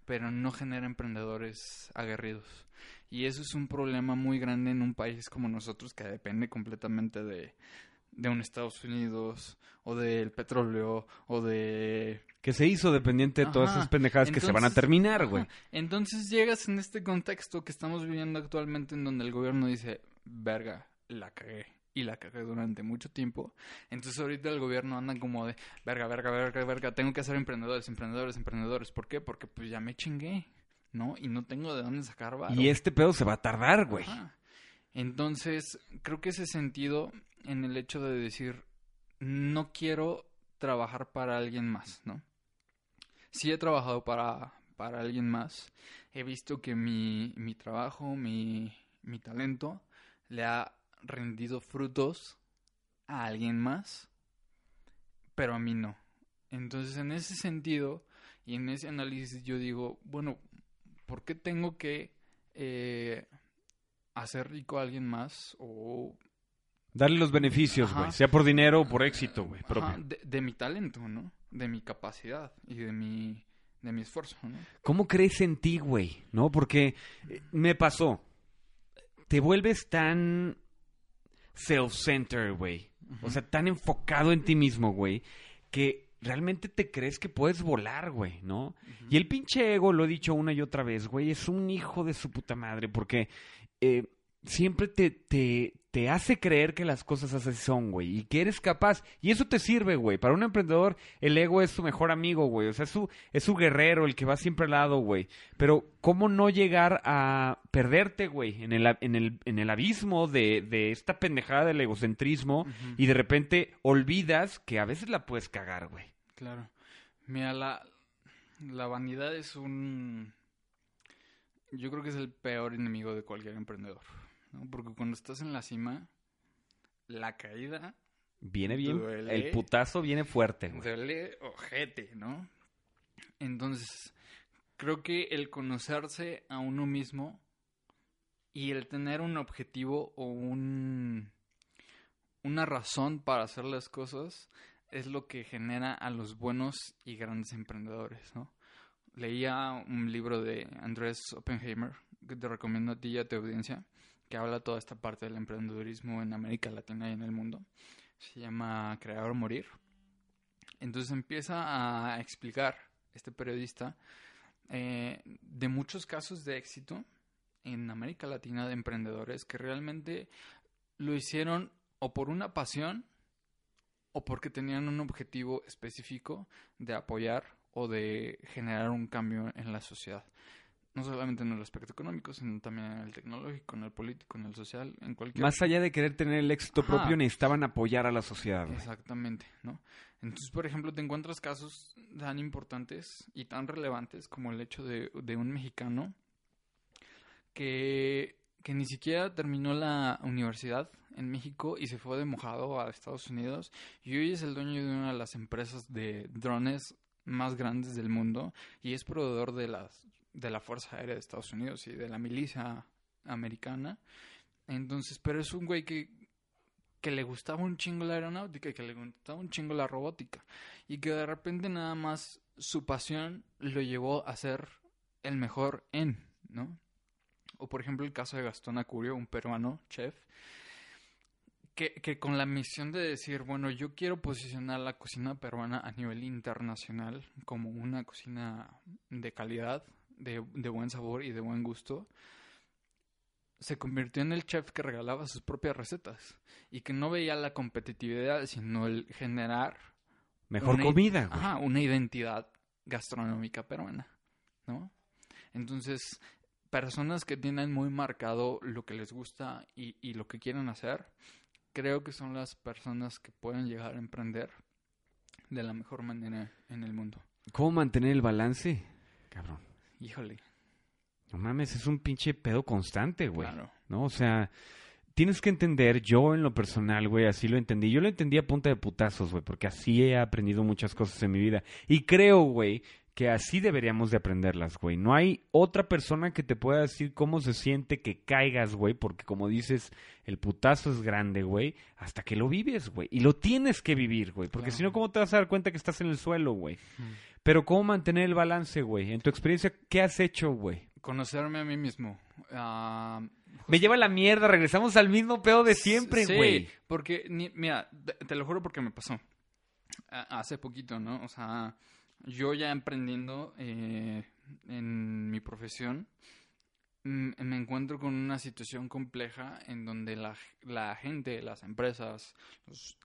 pero no genera emprendedores aguerridos. Y eso es un problema muy grande en un país como nosotros, que depende completamente de, de un Estados Unidos, o del petróleo, o de Que se hizo dependiente de todas Ajá. esas pendejadas que se van a terminar, güey. Entonces llegas en este contexto que estamos viviendo actualmente en donde el gobierno dice, verga, la cagué. Y la cagué durante mucho tiempo. Entonces ahorita el gobierno anda como de, verga, verga, verga, verga, tengo que hacer emprendedores, emprendedores, emprendedores. ¿Por qué? Porque pues ya me chingué, ¿no? Y no tengo de dónde sacar varo. Y este pedo se va a tardar, güey. Entonces, creo que ese sentido en el hecho de decir, no quiero trabajar para alguien más, ¿no? Sí he trabajado para, para alguien más. He visto que mi, mi trabajo, mi, mi talento, le ha rendido frutos a alguien más, pero a mí no. Entonces, en ese sentido y en ese análisis yo digo, bueno, ¿por qué tengo que eh, hacer rico a alguien más Darle los beneficios, güey. Sea por dinero o por éxito, güey. de, de mi talento, ¿no? De mi capacidad y de mi de mi esfuerzo, ¿no? ¿Cómo crees en ti, güey? ¿No? Porque eh, me pasó. Te vuelves tan self-centered, güey. O sea, tan enfocado en ti mismo, güey, que realmente te crees que puedes volar, güey, ¿no? Y el pinche ego, lo he dicho una y otra vez, güey, es un hijo de su puta madre, porque eh, siempre te, te, te hace creer que las cosas así son, güey, y que eres capaz. Y eso te sirve, güey. Para un emprendedor, el ego es su mejor amigo, güey. O sea, es su, es su guerrero, el que va siempre al lado, güey. Pero, ¿cómo no llegar a perderte, güey, en el, en el, en el abismo de, de esta pendejada del egocentrismo y de repente olvidas que a veces la puedes cagar, güey? Claro. Mira, la, la vanidad es un... Yo creo que es el peor enemigo de cualquier emprendedor. ¿No? Porque cuando estás en la cima, la caída Viene bien, Duele. el putazo viene fuerte, güey. duele ojete, ¿no? Entonces, creo que el conocerse a uno mismo y el tener un objetivo o un una razón para hacer las cosas es lo que genera a los buenos y grandes emprendedores, ¿no? Leía un libro de Andrés Oppenheimer, que te recomiendo a ti y a tu audiencia, que habla toda esta parte del emprendedurismo en América Latina y en el mundo. Se llama Crear o Morir. Entonces empieza a explicar este periodista eh, de muchos casos de éxito en América Latina de emprendedores que realmente lo hicieron o por una pasión o porque tenían un objetivo específico de apoyar o de generar un cambio en la sociedad. No solamente en el aspecto económico, sino también en el tecnológico, en el político, en el social, en cualquier... Más allá de querer tener el éxito Ajá. propio, necesitaban apoyar a la sociedad. Exactamente, ¿no? Entonces, por ejemplo, te encuentras casos tan importantes y tan relevantes como el hecho de, de un mexicano que, que ni siquiera terminó la universidad en México y se fue de mojado a Estados Unidos y hoy es el dueño de una de las empresas de drones más grandes del mundo y es proveedor de las de la Fuerza Aérea de Estados Unidos y de la milicia americana. Entonces, pero es un güey que que le gustaba un chingo la aeronáutica y que le gustaba un chingo la robótica y que de repente nada más su pasión lo llevó a ser el mejor en, ¿no? O por ejemplo el caso de Gastón Acurio, un peruano chef, que, que con la misión de decir, bueno, yo quiero posicionar la cocina peruana a nivel internacional como una cocina de calidad, de, de buen sabor y de buen gusto, se convirtió en el chef que regalaba sus propias recetas y que no veía la competitividad, sino el generar Mejor comida, güey. ajá, una identidad gastronómica peruana, ¿no? Entonces, personas que tienen muy marcado lo que les gusta y, y lo que quieren hacer, creo que son las personas que pueden llegar a emprender de la mejor manera en el mundo. ¿Cómo mantener el balance? Cabrón. Híjole, No mames, es un pinche pedo constante, güey. claro. ¿No? O sea, tienes que entender, yo en lo personal, güey, así lo entendí. Yo lo entendí a punta de putazos, güey, porque así he aprendido muchas cosas en mi vida. Y creo, güey, que así deberíamos de aprenderlas, güey. No hay otra persona que te pueda decir cómo se siente que caigas, güey, porque como dices, el putazo es grande, güey, hasta que lo vives, güey. Y lo tienes que vivir, güey, porque Claro. si no, ¿cómo te vas a dar cuenta que estás en el suelo, güey? Mm. Pero ¿cómo mantener el balance, güey? En tu experiencia, ¿qué has hecho, güey? Conocerme a mí mismo. ah, Me lleva la mierda, regresamos al mismo pedo de siempre, Sí, güey. porque, ni- mira, te, te lo juro porque me pasó. Hace poquito, ¿no? O sea, yo ya emprendiendo eh, en mi profesión, me encuentro con una situación compleja en donde la, la gente, las empresas,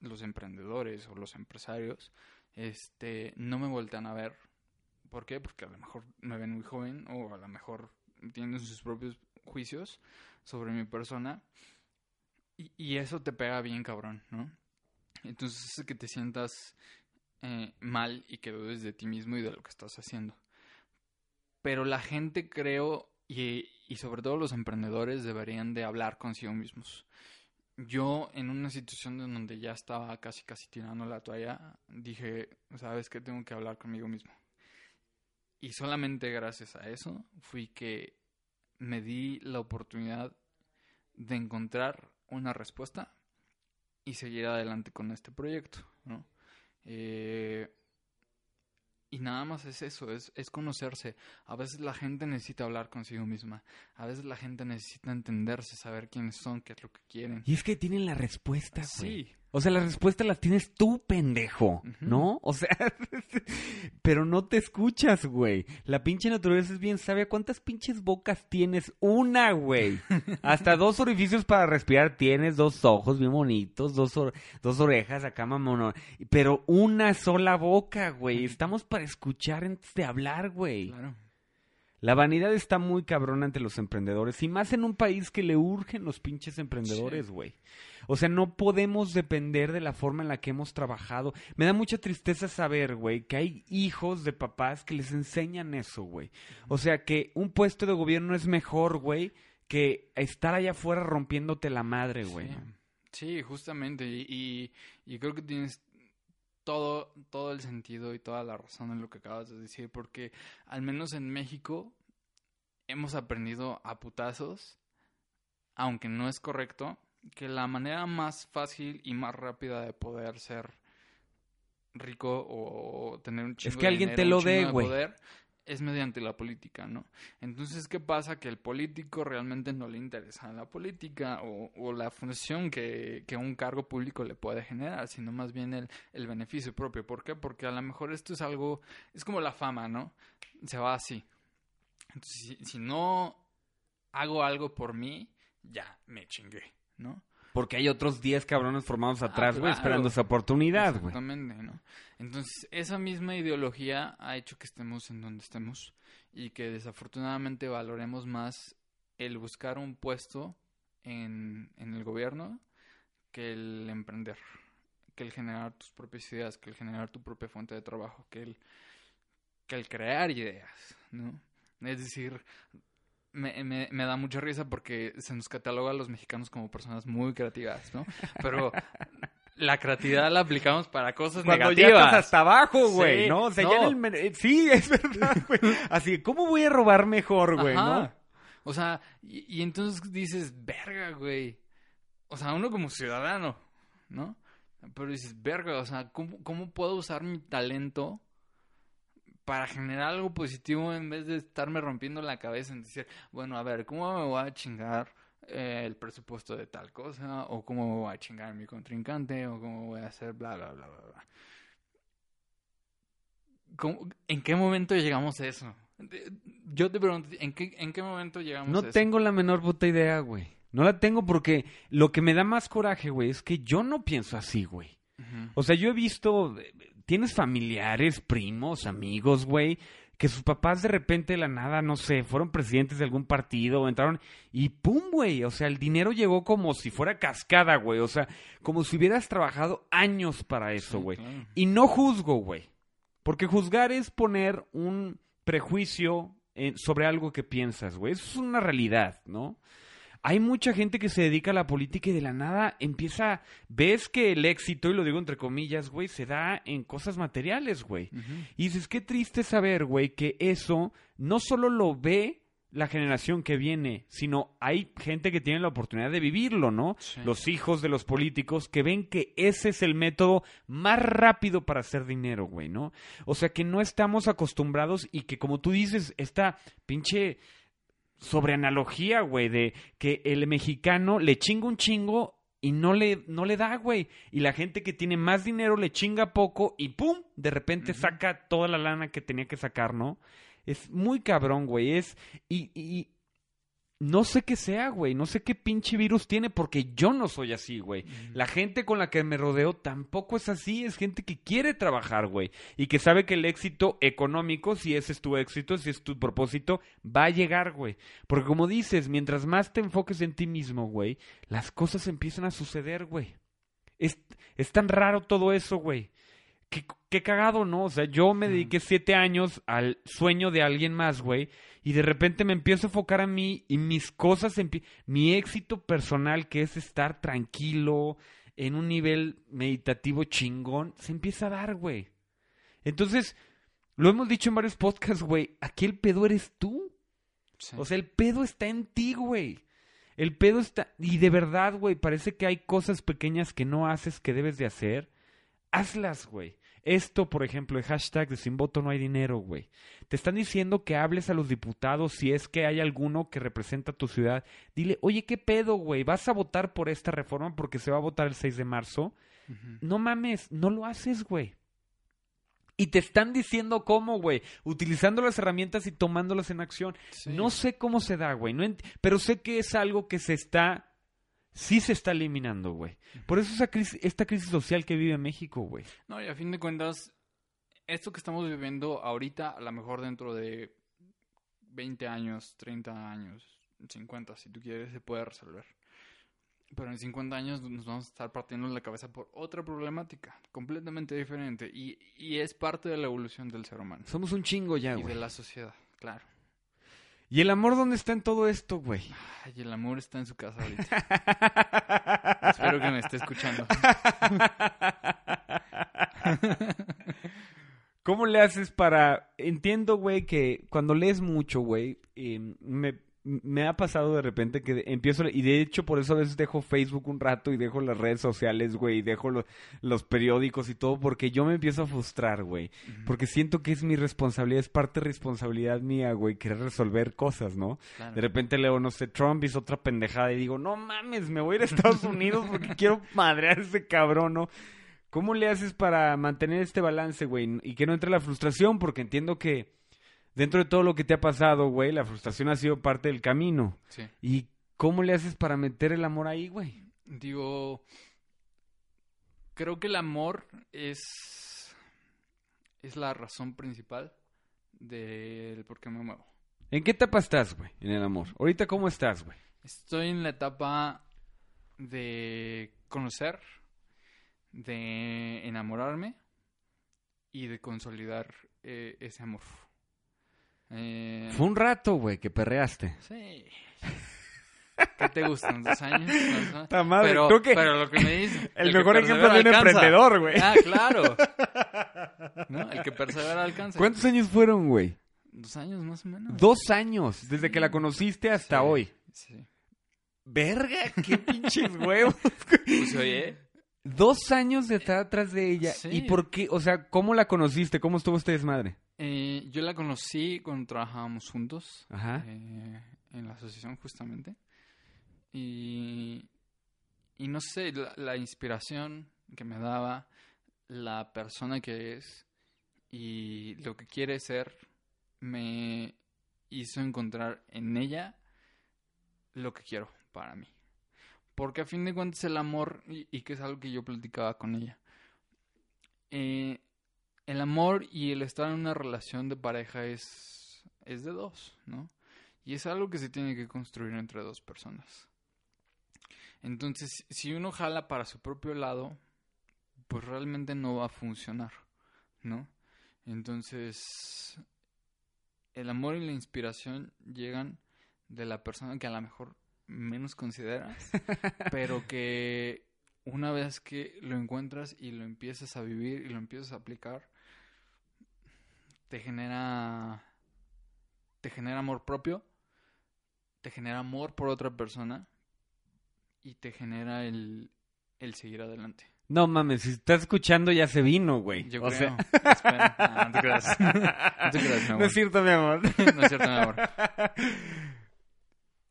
los, emprendedores o los empresarios, este, no me voltean a ver. ¿Por qué? Porque a lo mejor me ven muy joven o a lo mejor tienen sus propios juicios sobre mi persona. Y, y eso te pega bien, cabrón, ¿no? Entonces que te sientas eh, mal y que dudes de ti mismo y de lo que estás haciendo. Pero la gente, creo, y, y sobre todo los emprendedores, deberían de hablar consigo mismos. Yo, en una situación en donde ya estaba casi, casi tirando la toalla, dije, ¿sabes qué? Tengo que hablar conmigo mismo. Y solamente gracias a eso fui que me di la oportunidad de encontrar una respuesta y seguir adelante con este proyecto, ¿no? Eh, y nada más es eso, es, es conocerse. A veces la gente necesita hablar consigo misma. A veces la gente necesita entenderse, saber quiénes son, qué es lo que quieren. Y es que tienen la respuesta, güey. Sí, O sea, la respuesta la tienes tú, pendejo. ¿no? O sea, <laughs> pero no te escuchas, güey. La pinche naturaleza es bien sabia. ¿Cuántas pinches bocas tienes? Una, güey. Hasta <laughs> dos orificios para respirar tienes, dos ojos bien bonitos, dos, or- dos orejas acá, mamón. Pero una sola boca, güey. Estamos para escuchar antes de hablar, güey. claro. La vanidad está muy cabrona ante los emprendedores y más en un país que le urgen los pinches emprendedores, Sí. güey. O sea, no podemos depender de la forma en la que hemos trabajado. Me da mucha tristeza saber, güey, que hay hijos de papás que les enseñan eso, güey. O sea, que un puesto de gobierno es mejor, güey, que estar allá afuera rompiéndote la madre, güey. Sí, Sí, justamente. Y, y, y creo que tienes todo, todo el sentido y toda la razón en lo que acabas de decir, porque al menos en México hemos aprendido a putazos, aunque no es correcto, que la manera más fácil y más rápida de poder ser rico o tener un chingo que de alguien te lo dé, de güey. Es mediante la política, ¿no? Entonces, ¿qué pasa? Que el político realmente no le interesa la política o, o la función que, que un cargo público le puede generar, sino más bien el, el beneficio propio. ¿Por qué? Porque a lo mejor esto es algo, es como la fama, ¿no? Se va así. Entonces, si, si no hago algo por mí, ya me chingué, ¿no? Porque hay otros 10 cabrones formados atrás, güey, claro. esperando esa oportunidad, güey. Exactamente, ¿no? Entonces, esa misma ideología ha hecho que estemos en donde estemos y que desafortunadamente valoremos más el buscar un puesto en, en el gobierno que el emprender, que el generar tus propias ideas, que el generar tu propia fuente de trabajo, que el, que el crear ideas, ¿no? Es decir, me, me, me da mucha risa porque se nos cataloga a los mexicanos como personas muy creativas, ¿no? Pero <laughs> la creatividad la aplicamos para cosas Cuando ya negativas. estás hasta abajo, güey, Sí, ¿no? O sea, no. ya en el men- Sí, <laughs> es verdad, güey. Así, ¿cómo voy a robar mejor, güey, no? O sea, y, y entonces dices, verga, güey. O sea, uno como ciudadano, ¿no? Pero dices, verga, o sea, ¿cómo, cómo puedo usar mi talento para generar algo positivo en vez de estarme rompiendo la cabeza en decir, bueno, a ver, ¿cómo me voy a chingar eh, el presupuesto de tal cosa? ¿O cómo me voy a chingar a mi contrincante? ¿O cómo voy a hacer bla, bla, bla, bla, bla? ¿Cómo- ¿En qué momento llegamos a eso? Yo te pregunto, ¿en qué, en qué momento llegamos No a eso? tengo la menor puta idea, güey. No la tengo porque lo que me da más coraje, güey, es que yo no pienso así, güey. O sea, yo he visto, tienes familiares, primos, amigos, güey, que sus papás de repente de la nada, no sé, fueron presidentes de algún partido, entraron y pum, güey, o sea, el dinero llegó como si fuera cascada, güey, o sea, como si hubieras trabajado años para eso, Sí, güey. claro. Y no juzgo, güey, porque juzgar es poner un prejuicio sobre algo que piensas, güey, eso es una realidad, ¿no? Hay mucha gente que se dedica a la política y de la nada empieza, ves que el éxito, y lo digo entre comillas, güey, se da en cosas materiales, güey. Y dices, qué triste saber, güey, que eso no solo lo ve la generación que viene, sino hay gente que tiene la oportunidad de vivirlo, ¿no? Sí. Los hijos de los políticos que ven que ese es el método más rápido para hacer dinero, güey, ¿no? O sea, que no estamos acostumbrados y que como tú dices, esta pinche sobre analogía, güey, de que el mexicano le chinga un chingo y no le, no le da, güey. Y la gente que tiene más dinero le chinga poco y ¡pum! De repente saca toda la lana que tenía que sacar, ¿no? Es muy cabrón, güey. Es. Y, y no sé qué sea, güey. No sé qué pinche virus tiene porque yo no soy así, güey. La gente con la que me rodeo tampoco es así. Es gente que quiere trabajar, güey. Y que sabe que el éxito económico, si ese es tu éxito, si es tu propósito, va a llegar, güey. Porque como dices, mientras más te enfoques en ti mismo, güey, las cosas empiezan a suceder, güey. Es, es tan raro todo eso, güey. Qué, qué cagado, ¿no? O sea, yo me dediqué siete años al sueño de alguien más, güey. Y de repente me empiezo a enfocar a mí y mis cosas, mi éxito personal, que es estar tranquilo, en un nivel meditativo chingón, se empieza a dar, güey. Entonces, lo hemos dicho en varios podcasts, güey. Aquí el pedo eres tú. Sí. O sea, el pedo está en ti, güey. El pedo está... Y de verdad, güey, parece que hay cosas pequeñas que no haces que debes de hacer. Hazlas, güey. Esto, por ejemplo, el hashtag de sin voto no hay dinero, güey. Te están diciendo que hables a los diputados si es que hay alguno que representa tu ciudad. Dile, oye, ¿qué pedo, güey? ¿Vas a votar por esta reforma porque se va a votar el 6 de marzo? No mames, no lo haces, güey. Y te están diciendo cómo, güey. Utilizando las herramientas y tomándolas en acción. Sí. No sé cómo se da, güey. No pero sé que es algo que se está. Sí se está eliminando, güey. Por eso esa crisis, esta crisis social que vive México, güey. No, y a fin de cuentas, esto que estamos viviendo ahorita, a lo mejor dentro de 20 años, 30 años, 50, si tú quieres, se puede resolver. Pero en 50 años nos vamos a estar partiendo la cabeza por otra problemática, completamente diferente. Y, y es parte de la evolución del ser humano Somos un chingo ya, y güey. de la sociedad, claro. ¿Y el amor dónde está en todo esto, güey? Ay, el amor está en su casa ahorita. <laughs> Espero que me esté escuchando. ¿Cómo le haces para...? Entiendo, güey, que cuando lees mucho, güey, eh, me, me ha pasado de repente que empiezo... Y de hecho, por eso a veces dejo Facebook un rato y dejo las redes sociales, güey, y dejo lo- los periódicos y todo, porque yo me empiezo a frustrar, güey. Porque siento que es mi responsabilidad, es parte de responsabilidad mía, güey, querer resolver cosas, ¿no? Claro. De repente leo, no sé, Trump hizo otra pendejada y digo, no mames, me voy a ir a Estados Unidos porque <laughs> quiero madrear a ese cabrón, ¿no? ¿Cómo le haces para mantener este balance, güey? Y que no entre la frustración, porque entiendo que dentro de todo lo que te ha pasado, güey, la frustración ha sido parte del camino. Sí. ¿Y cómo le haces para meter el amor ahí, güey? Digo, creo que el amor es, es la razón principal del por qué me muevo. ¿En qué etapa estás, güey, en el amor? Ahorita, ¿cómo estás, güey? Estoy en la etapa de conocer, de enamorarme y de consolidar eh, ese amor. Eh, Fue un rato, güey, que perreaste. Sí. ¿Qué te gustan? ¿Dos años? ¿No? Ta madre, pero, creo que pero lo que me dice. el mejor ejemplo de un alcanza. emprendedor, güey. Ah, claro. ¿No? El que persevera alcanza. ¿Cuántos años fueron, güey? Dos años más o menos. Dos años, desde que la conociste hasta Sí, hoy. Sí. Verga, qué pinches huevos. <laughs> Pues oye, Dos años de estar atrás de ella. Sí. ¿Y por qué? O sea, ¿cómo la conociste? ¿Cómo estuvo este desmadre? eh, yo la conocí cuando trabajábamos juntos. Ajá. eh, en la asociación justamente. Y, y no sé, la, la inspiración que me daba, la persona que es y lo que quiere ser, me hizo encontrar en ella lo que quiero para mí. Porque a fin de cuentas el amor, y, que es algo que yo platicaba con ella, eh, el amor y el estar en una relación de pareja es, es de dos, ¿no? Y es algo que se tiene que construir entre dos personas. Entonces, si uno jala para su propio lado, pues realmente no va a funcionar, ¿no? Entonces, el amor y la inspiración llegan de la persona que a lo mejor menos consideras, <laughs> pero que una vez que lo encuentras y lo empiezas a vivir y lo empiezas a aplicar, te genera te genera amor propio, te genera amor por otra persona y te genera el, el seguir adelante. No mames, si estás escuchando ya se vino, güey. Yo o creo. sea, Espera. No te creas. No te creas, mi <laughs> no amor. es cierto, mi amor. <laughs> No es cierto, mi amor.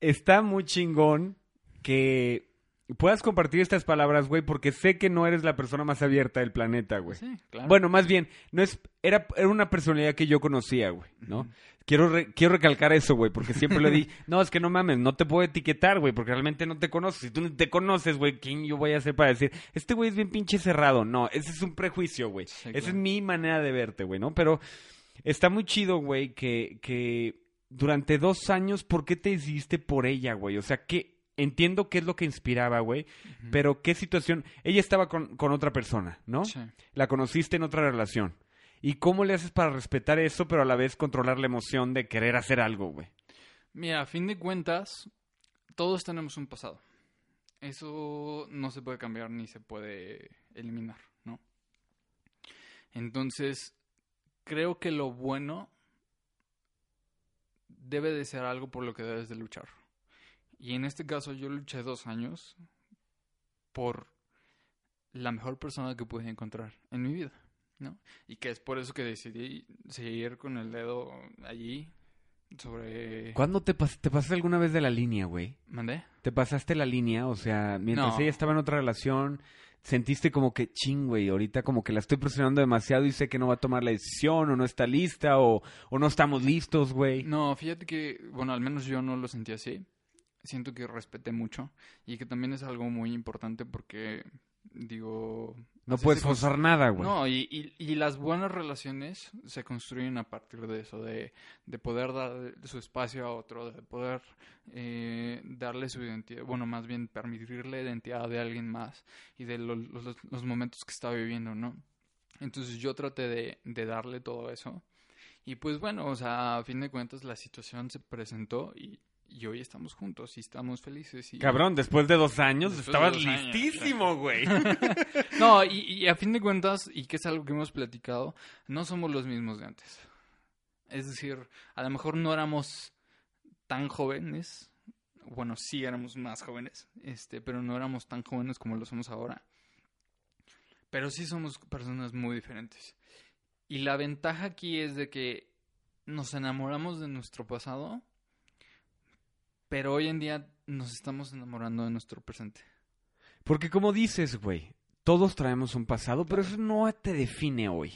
Está muy chingón que puedas compartir estas palabras, güey, porque sé que no eres la persona más abierta del planeta, güey. Sí, claro. Bueno, más bien, no es era, era una personalidad que yo conocía, güey, ¿no? Quiero, re- quiero recalcar eso, güey, porque siempre le di, <laughs> no, es que no mames, no te puedo etiquetar, güey, porque realmente no te conoces. Si tú no te conoces, güey, ¿quién yo voy a hacer para decir, este güey es bien pinche cerrado? No, ese es un prejuicio, güey. Sí, Esa es mi manera de verte, güey, ¿no? Pero está muy chido, güey, que, que durante dos años, ¿por qué te decidiste por ella, güey? O sea, que entiendo qué es lo que inspiraba, güey, pero qué situación. Ella estaba con, con otra persona, ¿no? Sí. La conociste en otra relación. ¿Y cómo le haces para respetar eso, pero a la vez controlar la emoción de querer hacer algo, güey? Mira, a fin de cuentas, todos tenemos un pasado. Eso no se puede cambiar ni se puede eliminar, ¿no? Entonces, creo que lo bueno debe de ser algo por lo que debes de luchar. Y en este caso yo luché dos años por la mejor persona que pude encontrar en mi vida, ¿no? Y que es por eso que decidí seguir con el dedo allí sobre... ¿Cuándo te, pas- te pasaste alguna vez de la línea, güey? ¿Mandé? ¿Te pasaste la línea? O sea, mientras No. ella estaba en otra relación, sentiste como que, ching, güey, ahorita como que la estoy presionando demasiado y sé que no va a tomar la decisión, o no está lista, o, o no estamos listos, güey. No, fíjate que, bueno, al menos yo no lo sentí así. Siento que respeté mucho y que también es algo muy importante porque, digo... No puedes cons- forzar nada, güey. No, y, y, y las buenas relaciones se construyen a partir de eso, de, de poder dar su espacio a otro, de poder eh, darle su identidad, bueno, más bien permitirle la identidad de alguien más y de lo- los, los momentos que está viviendo, ¿no? Entonces yo traté de, de darle todo eso. Y pues bueno, o sea, a fin de cuentas la situación se presentó y, y hoy estamos juntos y estamos felices. Y, Cabrón, después de dos años Después estabas dos años, listísimo, güey. <laughs> No, y, y a fin de cuentas, y que es algo que hemos platicado, no somos los mismos de antes. Es decir, a lo mejor no éramos tan jóvenes, bueno, sí éramos más jóvenes, este, pero no éramos tan jóvenes como lo somos ahora. Pero sí somos personas muy diferentes. Y la ventaja aquí es de que nos enamoramos de nuestro pasado, pero hoy en día nos estamos enamorando de nuestro presente. Porque como dices, güey, todos traemos un pasado, pero eso no te define hoy.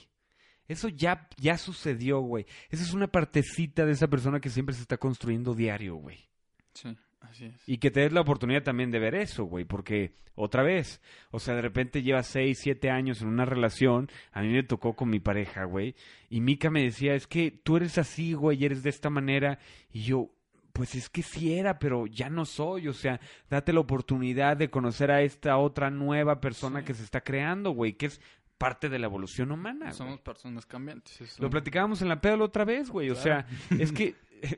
Eso ya, ya sucedió, güey. Esa es una partecita de esa persona que siempre se está construyendo diario, güey. Sí. Así es. Y que te des la oportunidad también de ver eso, güey, porque otra vez, o sea, de repente llevas seis, siete años en una relación, a mí me tocó con mi pareja, güey, y Mika me decía, es que tú eres así, güey, y eres de esta manera, y yo, pues es que sí era, pero ya no soy, o sea, date la oportunidad de conocer a esta otra nueva persona Sí. que se está creando, güey, que es parte de la evolución humana. güey. Somos personas cambiantes. eso- Lo platicábamos en la peda la otra vez, güey. O Claro. sea, es que,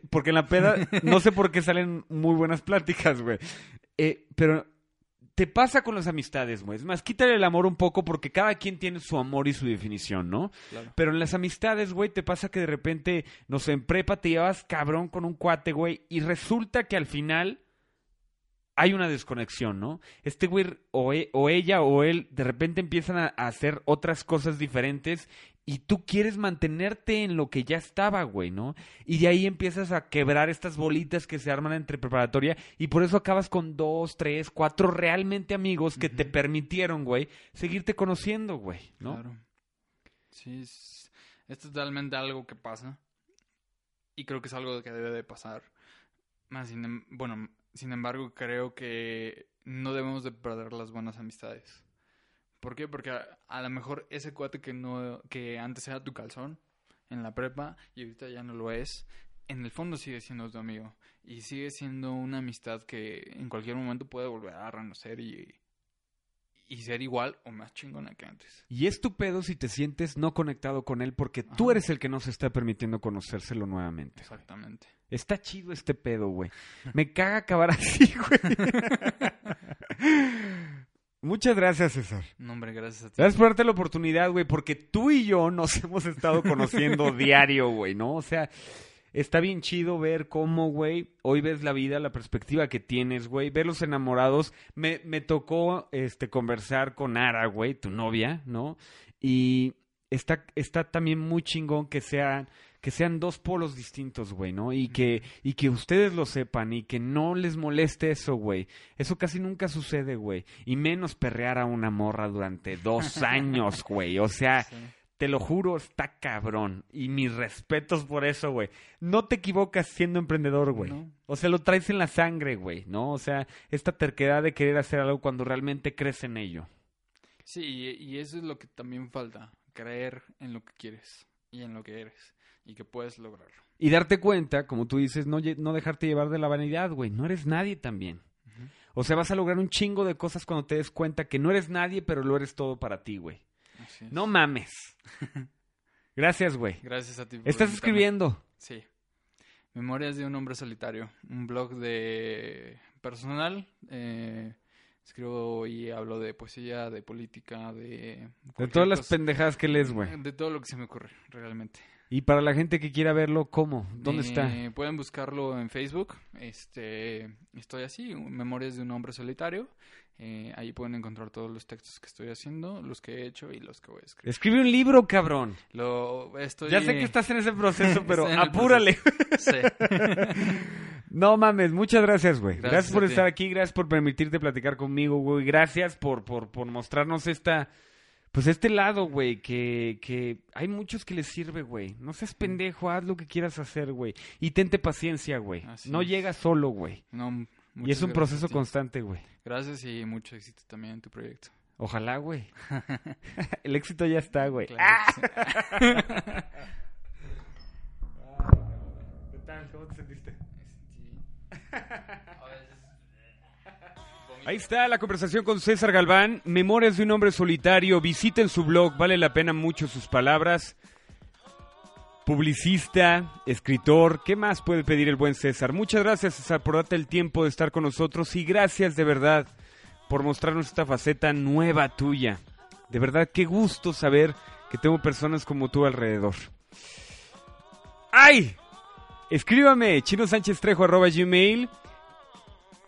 porque en la peda, no sé por qué salen muy buenas pláticas, güey. Eh, pero te pasa con las amistades, güey. Es más, quítale el amor un poco porque cada quien tiene su amor y su definición, ¿no? Claro. Pero en las amistades, güey, te pasa que de repente, no sé, en prepa te llevas cabrón con un cuate, güey, y resulta que al final hay una desconexión, ¿no? Este güey o, e- o ella o él de repente empiezan a, a hacer otras cosas diferentes y tú quieres mantenerte en lo que ya estaba, güey, ¿no? Y de ahí empiezas a quebrar estas bolitas que se arman entre preparatoria y por eso acabas con dos, tres, cuatro realmente amigos que te permitieron, güey, seguirte conociendo, güey, ¿no? Claro. Sí, es, es totalmente algo que pasa. Y creo que es algo que debe de pasar. Más sin, em- bueno, sin embargo, creo que no debemos de perder las buenas amistades. ¿Por qué? Porque a, a lo mejor ese cuate que no que antes era tu calzón en la prepa y ahorita ya no lo es, en el fondo sigue siendo tu amigo y sigue siendo una amistad que en cualquier momento puede volver a renacer y y ser igual o más chingona que antes. Y es tu pedo si te sientes no conectado con él porque tú eres el que no se está permitiendo conocérselo nuevamente. Exactamente. Está chido este pedo, güey. Me caga acabar así, güey. <laughs> Muchas gracias, César. No, hombre, gracias a ti. Gracias por darte la oportunidad, güey, porque tú y yo nos <laughs> hemos estado conociendo <laughs> diario, güey, ¿no? O sea, está bien chido ver cómo, güey, hoy ves la vida, la perspectiva que tienes, güey, ver los enamorados. Me, me tocó, este, conversar con Ara, güey, tu novia, ¿no? Y está, está también muy chingón que sean, que sean dos polos distintos, güey, ¿no? Y que, y que ustedes lo sepan y que no les moleste eso, güey. Eso casi nunca sucede, güey. Y menos perrear a una morra durante dos <laughs> años, güey. O sea, Sí. te lo juro, está cabrón. Y mis respetos por eso, güey. No te equivocas siendo emprendedor, güey. No. O sea, lo traes en la sangre, güey, ¿no? O sea, esta terquedad de querer hacer algo cuando realmente crees en ello. Sí, y, y eso es lo que también falta, creer en lo que quieres y en lo que eres y que puedes lograrlo. Y darte cuenta, como tú dices, no, no dejarte llevar de la vanidad, güey. No eres nadie también. O sea, vas a lograr un chingo de cosas cuando te des cuenta que no eres nadie, pero lo eres todo para ti, güey. No mames. <laughs> Gracias, güey. Gracias a ti. por Estás escribiendo. Sí. Memorias de un hombre solitario. Un blog de personal. eh, escribo y hablo de poesía, de política, de... De todas las pendejadas que lees, güey. De todo lo que se me ocurre, realmente. Y para la gente que quiera verlo, ¿cómo? ¿Dónde está? Eh, Pueden buscarlo en Facebook. Este, estoy así, Memorias de un hombre solitario. Eh, ahí pueden encontrar todos los textos que estoy haciendo, los que he hecho y los que voy a escribir. Escribe un libro, cabrón. Lo estoy. Ya sé que estás en ese proceso, <laughs> pero apúrale. <laughs> No mames, muchas gracias, güey. Gracias, Gracias por estar aquí, gracias por permitirte platicar conmigo, güey. Gracias por, por, por mostrarnos esta, pues este lado, güey, que, que hay muchos que les sirve, güey. No seas pendejo, haz lo que quieras hacer, güey. Y tente paciencia, güey. No es. llegas solo, güey. No, Y es un proceso constante, güey. Gracias y mucho éxito también en tu proyecto. Ojalá, güey. <laughs> El éxito ya está, güey. Claro sí. <laughs> ¿Qué tal? ¿Cómo te sentiste? Ahí está la conversación con César Galván, Memorias de un hombre solitario. Visiten su blog, vale la pena mucho sus palabras. Publicista, escritor, ¿qué más puede pedir el buen César? Muchas gracias César por darte el tiempo de estar con nosotros y gracias de verdad por mostrarnos esta faceta nueva tuya. De verdad, qué gusto saber que tengo personas como tú alrededor. ¡Ay! Escríbame, chinosánchez3 arroba gmail.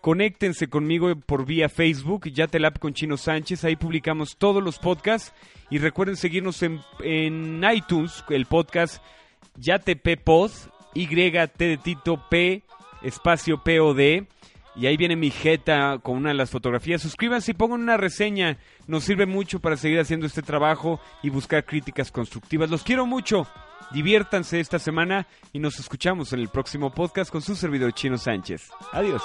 Conéctense conmigo por vía Facebook, ya te con Chino Sánchez, ahí publicamos todos los podcasts. Y recuerden seguirnos en, en iTunes, el podcast Yatepe Pod, Y T de Tito P, espacio POD, y ahí viene mi jeta con una de las fotografías. Suscríbanse y pongan una reseña, nos sirve mucho para seguir haciendo este trabajo y buscar críticas constructivas. Los quiero mucho, Diviértanse esta semana y nos escuchamos en el próximo podcast con su servidor Chino Sánchez. Adiós.